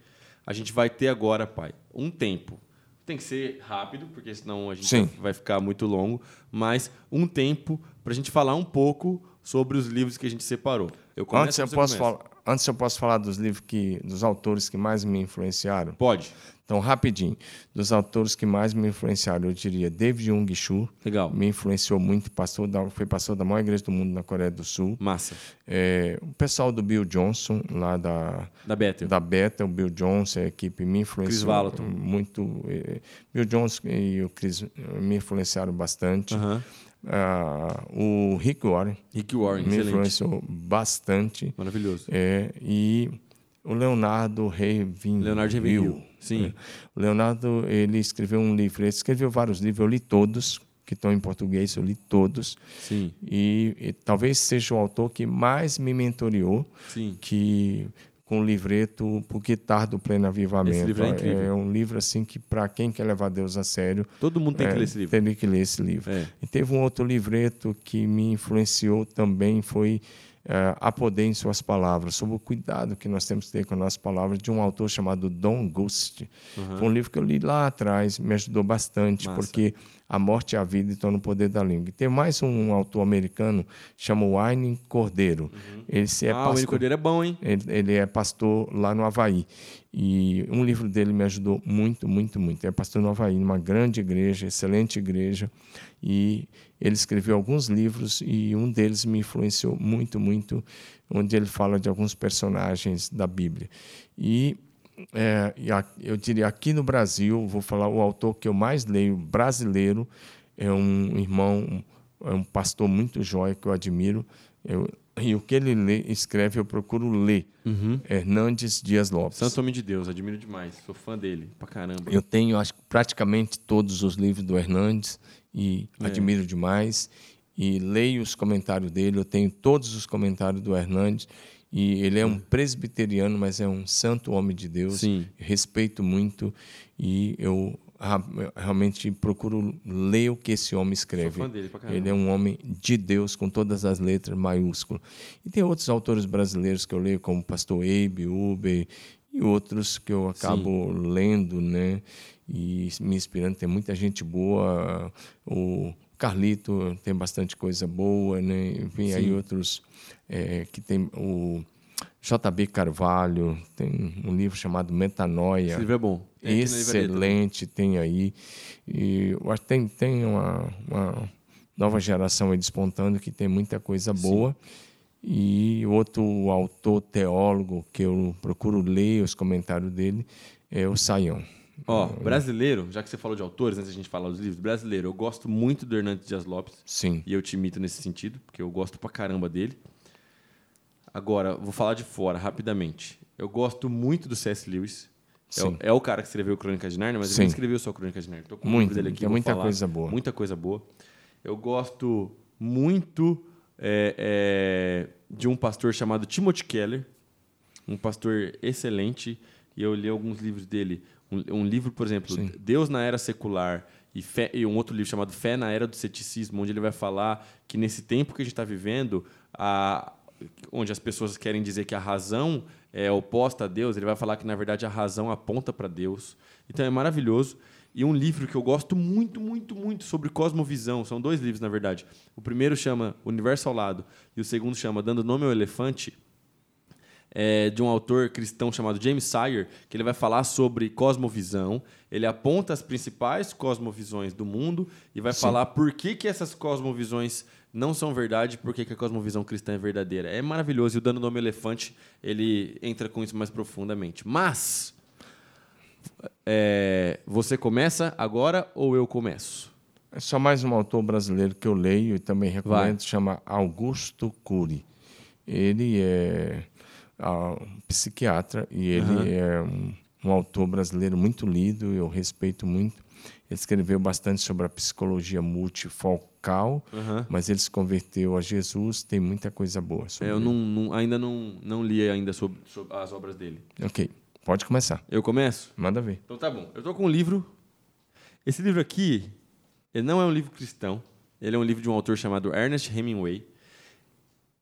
A gente vai ter agora, pai, um tempo. Tem que ser rápido, porque senão a gente Sim. vai ficar muito longo, mas um tempo para a gente falar um pouco sobre os livros que a gente separou. Eu antes, eu posso falar, antes eu posso falar dos livros que dos autores que mais me influenciaram? Pode. Então, rapidinho. Dos autores que mais me influenciaram, eu diria David Jung Chu. Legal. Me influenciou muito, pastor da, foi pastor da maior igreja do mundo na Coreia do Sul. Massa. É, o pessoal do Bill Johnson, lá da... Da Bethel. Da Bethel, o Bill Johnson, a equipe me influenciou muito. É, Bill Johnson e o Chris me influenciaram bastante. Uhum. Uh, o Rick Warren. Rick Warren, me excelente. influenciou bastante. Maravilhoso. É, e o Leonardo Ravenhill. Leonardo Ravenhill, sim. É. O Leonardo, ele escreveu um livro, ele escreveu vários livros, eu li todos, que estão em português, eu li todos. Sim. E, e talvez seja o autor que mais me mentoreou, sim. que com o livreto Porque Tardo Pleno Avivamento. Esse livro é incrível. É um livro assim que para quem quer levar Deus a sério, todo mundo tem é, que ler esse livro. Tem que ler esse livro. É. E teve um outro livreto que me influenciou também foi A Poder em Suas Palavras, sobre o cuidado que nós temos que ter com as nossas palavras, de um autor chamado Don Gust. Uhum. Foi um livro que eu li lá atrás, me ajudou bastante, Massa. porque a morte e a vida estão no poder da língua. E tem mais um autor americano, chama Wayne Cordeiro. Uhum. Esse é ah, pastor, o Wayne Cordeiro é bom, hein? Ele, ele é pastor lá no Havaí. E um livro dele me ajudou muito, muito, muito. É pastor no numa grande igreja, excelente igreja. E ele escreveu alguns livros e um deles me influenciou muito, muito, onde ele fala de alguns personagens da Bíblia. E é, eu diria aqui no Brasil, vou falar o autor que eu mais leio brasileiro é um irmão, é um pastor muito jóia que eu admiro. Eu, e o que ele lê, escreve, eu procuro ler. Uhum. Hernandes Dias Lopes. Santo Homem de Deus, admiro demais. Sou fã dele, pra caramba. Eu tenho, acho praticamente todos os livros do Hernandes e é. admiro demais. E leio os comentários dele, eu tenho todos os comentários do Hernandes. E ele é um presbiteriano, mas é um santo homem de Deus. Sim. Respeito muito e eu realmente procuro ler o que esse homem escreve. Ele é um homem de Deus com todas as letras maiúsculas. E tem outros autores brasileiros que eu leio, como Pastor Abe, Uber e outros que eu acabo Sim. lendo, né? E me inspirando. Tem muita gente boa. O Carlito tem bastante coisa boa, né? Vem Sim. aí outros é, que tem o JB Carvalho, tem um livro chamado Metanoia. Esse livro é bom. Tem Excelente, tem aí. E tem, tem uma, uma nova geração aí despontando que tem muita coisa boa. Sim. E outro autor teólogo que eu procuro ler os comentários dele é o Saião. Ó, oh, brasileiro, já que você falou de autores, antes da gente falar dos livros, brasileiro, eu gosto muito do Hernandes Dias Lopes. Sim. E eu te imito nesse sentido, porque eu gosto pra caramba dele. Agora, vou falar de fora, rapidamente. Eu gosto muito do C.S. Lewis. É o, é o, cara que escreveu Crônica de Narnia, mas Sim. ele não escreveu só Crônica de Narnia. Tô com muito, dele aqui, tem muita falar. coisa boa. Muita coisa boa. Eu gosto muito é, é, de um pastor chamado Timothy Keller, um pastor excelente, e eu li alguns livros dele. Um, um livro, por exemplo, Sim. Deus na Era Secular, e, fé, e, um outro livro chamado Fé na Era do Ceticismo, onde ele vai falar que nesse tempo que a gente está vivendo, a, onde as pessoas querem dizer que a razão é oposta a Deus, ele vai falar que na verdade a razão aponta para Deus. Então é maravilhoso. E um livro que eu gosto muito, muito, muito sobre cosmovisão. São dois livros, na verdade. O primeiro chama Universo ao Lado e o segundo chama Dando Nome ao Elefante. É de um autor cristão chamado James Sire, que ele vai falar sobre cosmovisão. Ele aponta as principais cosmovisões do mundo e vai Sim. falar por que, que essas cosmovisões não são verdade, porque que a cosmovisão cristã é verdadeira. É maravilhoso e o Dando Nome Elefante ele entra com isso mais profundamente. Mas é, você começa agora ou eu começo? É só mais um autor brasileiro que eu leio e também recomendo, Vai. chama Augusto Cury. Ele é um psiquiatra e ele uhum. é um, um autor brasileiro muito lido, eu respeito muito. Ele escreveu bastante sobre a psicologia multifocal, uhum. mas ele se converteu a Jesus, tem muita coisa boa. É, eu não, não, ainda não, não li ainda sobre, sobre, as obras dele. Ok, pode começar. Eu começo? Manda ver. Então tá bom. Eu estou com um livro. Esse livro aqui, ele não é um livro cristão. Ele é um livro de um autor chamado Ernest Hemingway.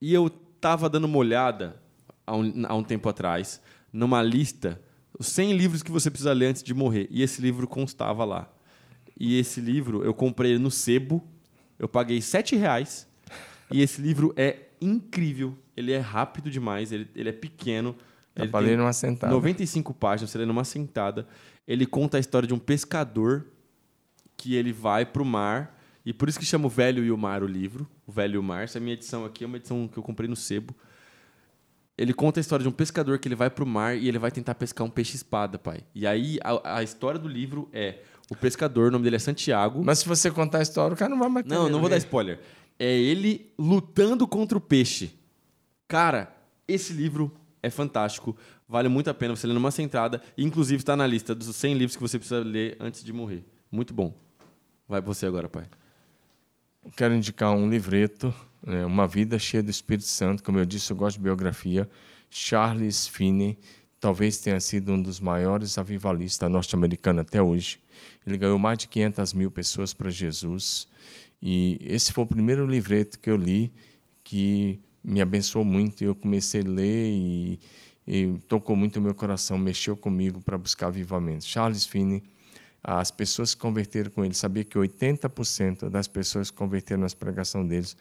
E eu estava dando uma olhada há um, há um tempo atrás numa lista os 100 livros que você precisa ler antes de morrer. E esse livro constava lá. E esse livro eu comprei no sebo, eu paguei sete reais. E esse livro é incrível. Ele é rápido demais, ele, ele é pequeno. Dá ele ler numa sentada. 95 páginas, você lê numa sentada. Ele conta a história de um pescador que ele vai para o mar. E por isso que chama o Velho e o Mar o livro. O Velho e o Mar. Essa é minha edição aqui, é uma edição que eu comprei no sebo. Ele conta a história de um pescador que ele vai para o mar e ele vai tentar pescar um peixe-espada, pai. E aí a, a história do livro é o pescador, o nome dele é Santiago. Mas se você contar a história, o cara não vai matar. Não, não vou dar spoiler. É ele lutando contra o peixe. Cara, esse livro é fantástico. Vale muito a pena você ler numa sentada. Inclusive está na lista dos 100 livros que você precisa ler antes de morrer. Muito bom. Vai você agora, pai. Quero indicar um livreto, né, Uma Vida Cheia do Espírito Santo. Como eu disse, eu gosto de biografia. Charles Finney talvez tenha sido um dos maiores avivalistas norte-americanos até hoje. Ele ganhou mais de 500 mil pessoas para Jesus. E esse foi o primeiro livreto que eu li que me abençoou muito. Eu comecei a ler e, e tocou muito o meu coração, mexeu comigo para buscar avivamento. Charles Finney as pessoas se converteram com ele. Sabia que 80% das pessoas que converteram nas pregação deles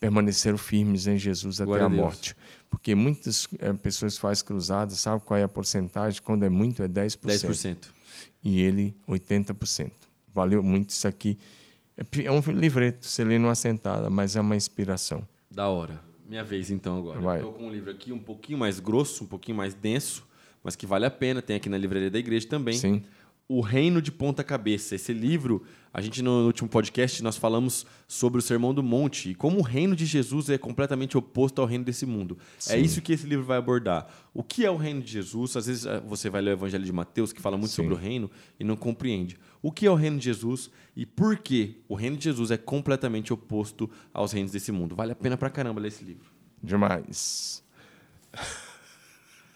permaneceram firmes em Jesus Glória até a a morte. Porque muitas eh, pessoas fazem cruzadas, sabe qual é a porcentagem? Quando é muito, é 10%. 10%. E ele, 80%. Valeu muito isso aqui. É É um livreto, você lê numa sentada, mas é uma inspiração. Da hora. Minha vez então agora. Vai. Eu tô com um livro aqui um pouquinho mais grosso, um pouquinho mais denso, mas que vale a pena. Tem aqui na livraria da igreja também. Sim. O Reino de Ponta Cabeça. Esse livro, a gente no último podcast nós falamos sobre o Sermão do Monte e como o reino de Jesus é completamente oposto ao reino desse mundo. É Sim. isso que esse livro vai abordar. O que é o reino de Jesus? Às vezes eh, você vai ler o Evangelho de Mateus que fala muito Sim. sobre o reino e não compreende. O que é o reino de Jesus e por que o reino de Jesus é completamente oposto aos reinos desse mundo? Vale a pena pra caramba ler esse livro. Demais.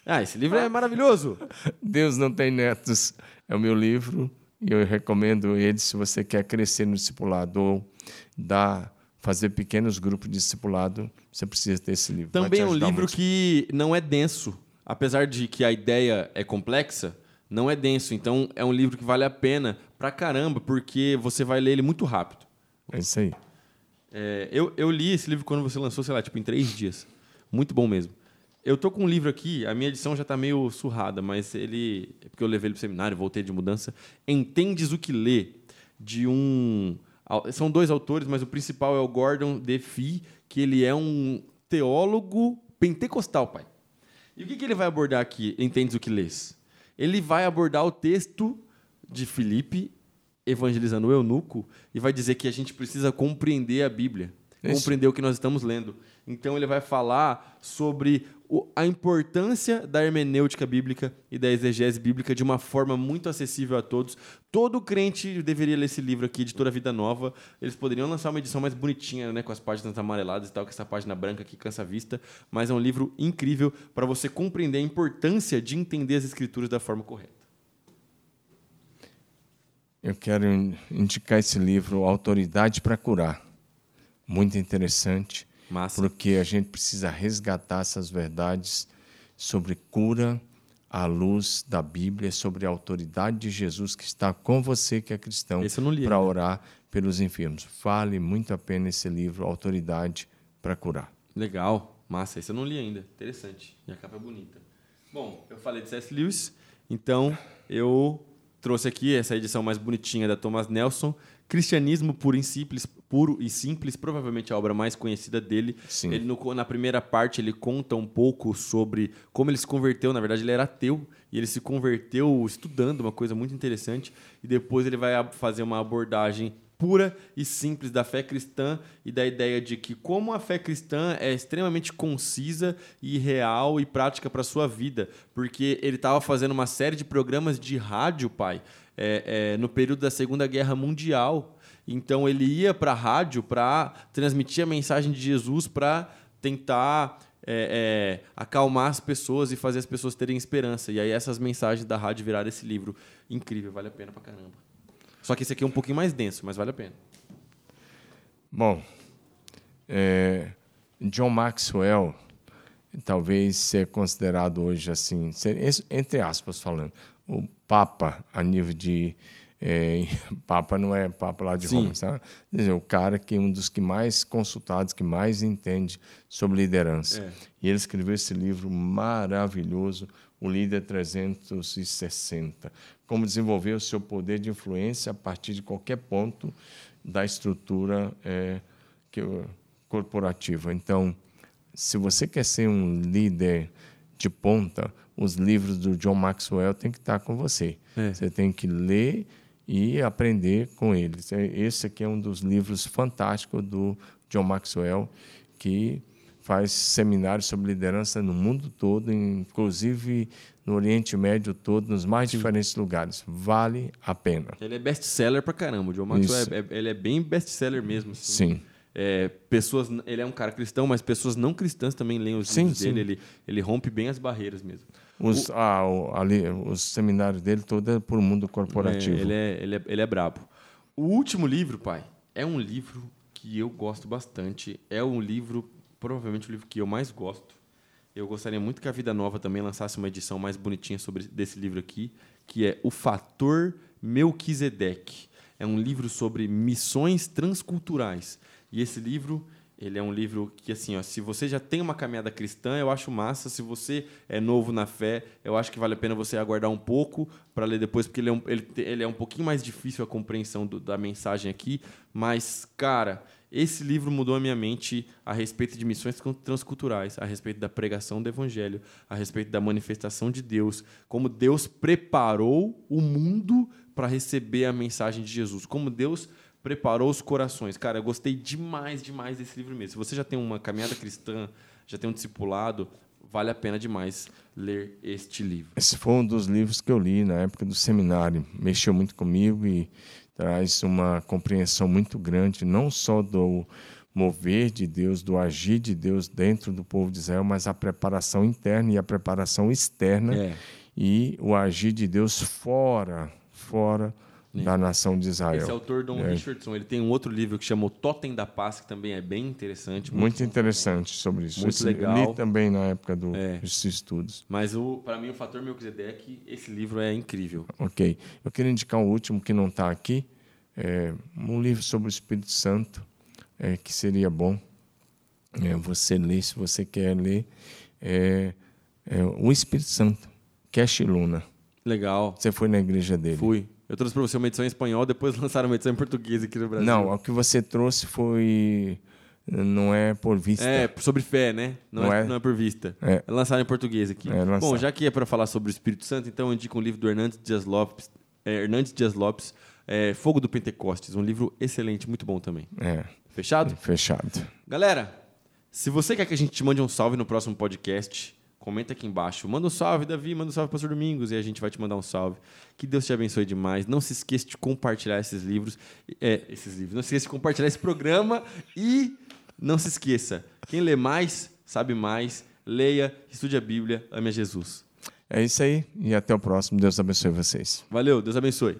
Ah, esse livro é maravilhoso. (laughs) Deus não tem netos. É o meu livro e eu recomendo ele se você quer crescer no discipulado ou dar, fazer pequenos grupos de discipulado, você precisa ter esse livro. Também é um livro muito. que não é denso. Apesar de que a ideia é complexa, não é denso. Então é um livro que vale a pena pra caramba, porque você vai ler ele muito rápido. É isso aí. É, eu, eu li esse livro quando você lançou, sei lá, tipo, em três dias. Muito bom mesmo. Eu tô com um livro aqui, a minha edição já tá meio surrada, mas ele. É porque eu levei ele pro seminário, voltei de mudança. Entendes o que lê? De um. São dois autores, mas o principal é o Gordon DeFee, que ele é um teólogo pentecostal, pai. E o que, que ele vai abordar aqui? Entendes o que lês? Ele vai abordar o texto de Filipe evangelizando o eunuco e vai dizer que a gente precisa compreender a Bíblia, Isso. compreender o que nós estamos lendo. Então ele vai falar sobre o- a importância da hermenêutica bíblica e da exegese bíblica de uma forma muito acessível a todos. Todo crente deveria ler esse livro aqui, Editora Vida Nova. Eles poderiam lançar uma edição mais bonitinha, né, com as páginas amareladas e tal, com essa página branca que cansa a vista, mas é um livro incrível para você compreender a importância de entender as escrituras da forma correta. Eu quero in- indicar esse livro, Autoridade para Curar. Muito interessante, Massa. porque a gente precisa resgatar essas verdades sobre cura à luz da Bíblia, sobre a autoridade de Jesus que está com você que é cristão para orar pelos enfermos. Vale muito a pena esse livro, Autoridade para Curar. Legal, massa. Esse eu não li ainda. Interessante. E a capa é bonita. Bom, eu falei de C.S. Lewis, então eu trouxe aqui essa edição mais bonitinha da Thomas Nelson, Cristianismo puro e simples, puro e simples, provavelmente a obra mais conhecida dele. Sim. Ele no- na primeira parte ele conta um pouco sobre como ele se converteu. Na verdade, ele era ateu e ele se converteu estudando, uma coisa muito interessante. E depois ele vai fazer uma abordagem pura e simples da fé cristã e da ideia de que como a fé cristã é extremamente concisa e real e prática para sua vida, porque ele estava fazendo uma série de programas de rádio, pai, é, é, no período da Segunda Guerra Mundial. Então ele ia para a rádio para transmitir a mensagem de Jesus para tentar é, é, acalmar as pessoas e fazer as pessoas terem esperança. E aí essas mensagens da rádio viraram esse livro incrível, vale a pena pra caramba. Só que esse aqui é um pouquinho mais denso, mas vale a pena. Bom, é, John Maxwell talvez seja considerado hoje assim, ser- entre aspas falando, o Papa a nível de é, (laughs) Papa não é Papa lá de Sim. Roma, sabe? Dizer, o cara que é um dos que mais consultados, que mais entende sobre liderança. É. E ele escreveu esse livro maravilhoso, O Líder 360. Como desenvolver o seu poder de influência a partir de qualquer ponto da estrutura é, que, corporativa. Então, se você quer ser um líder de ponta, os livros do John Maxwell têm que estar com você. É. Você tem que ler e aprender com eles. É, Esse aqui é um dos livros fantásticos do John Maxwell, que faz seminários sobre liderança no mundo todo, inclusive no Oriente Médio todo, nos mais diferentes lugares. Vale a pena. Ele é best-seller pra caramba. O John Maxwell é, é- ele é bem best-seller mesmo. assim. Sim. É, pessoas, ele é um cara cristão, mas pessoas não cristãs também leem os Sim, livros sim. dele. Ele, ele rompe bem as barreiras mesmo. Os, ah, o- ali, os seminários dele todo é o mundo corporativo. É, ele, é, ele, é, ele é brabo. O último livro, pai, é um livro que eu gosto bastante. É um livro, provavelmente o livro que eu mais gosto. Eu gostaria muito que a Vida Nova também lançasse uma edição mais bonitinha sobre desse livro aqui, que é O Fator Melquisedeque. É um livro sobre missões transculturais. E esse livro ele é um livro que, assim, ó, se você já tem uma caminhada cristã, eu acho massa. Se você é novo na fé, eu acho que vale a pena você aguardar um pouco para ler depois, porque ele é um, ele, ele é um pouquinho mais difícil a compreensão do, da mensagem aqui. Mas, cara, esse livro mudou a minha mente a respeito de missões transculturais, a respeito da pregação do evangelho, a respeito da manifestação de Deus, como Deus preparou o mundo para receber a mensagem de Jesus, como Deus preparou os corações. Cara, eu gostei demais, demais desse livro mesmo. Se você já tem uma caminhada cristã, já tem um discipulado, vale a pena demais ler este livro. Esse foi um dos livros que eu li na época do seminário. Mexeu muito comigo e traz uma compreensão muito grande, não só do mover de Deus, do agir de Deus dentro do povo de Israel, mas a preparação interna e a preparação externa é. e o agir de Deus fora, fora da nação de Israel. Esse autor, Don é. Richardson, ele tem um outro livro que chama O Totem da Paz, que também é bem interessante. Muito, muito interessante sobre isso. Muito legal. Li também na época dos é. estudos. Mas, para mim, o Fator Melquisedeque, esse livro é incrível. Ok. Eu queria indicar um último que não está aqui, é, um livro sobre o Espírito Santo, é, que seria bom é, você ler, se você quer ler, é, é O Espírito Santo, Cash Luna. Legal. Você foi na igreja dele? Fui. Eu trouxe para você uma edição em espanhol, depois (laughs) lançaram uma edição em português aqui no Brasil. Não, o que você trouxe foi. Não é por vista. É, sobre fé, né? Não, não é, é, não é por vista. É. é lançado em português aqui. É Bom, já que é para falar sobre o Espírito Santo, então eu indico um livro do Hernandes Dias Lopes, é, Hernandes Dias Lopes é, Fogo do Pentecostes. Um livro excelente, muito bom também. É. Fechado? Fechado. Galera, se você quer que a gente te mande um salve no próximo podcast, Comenta aqui embaixo. Manda um salve, Davi. Manda um salve, Pastor Domingos. E a gente vai te mandar um salve. Que Deus te abençoe demais. Não se esqueça de compartilhar esses livros. É, esses livros. Não se esqueça de compartilhar esse programa. E não se esqueça: quem lê mais, sabe mais. Leia, estude a Bíblia, ame a Jesus. É isso aí. E até o próximo. Deus abençoe vocês. Valeu. Deus abençoe.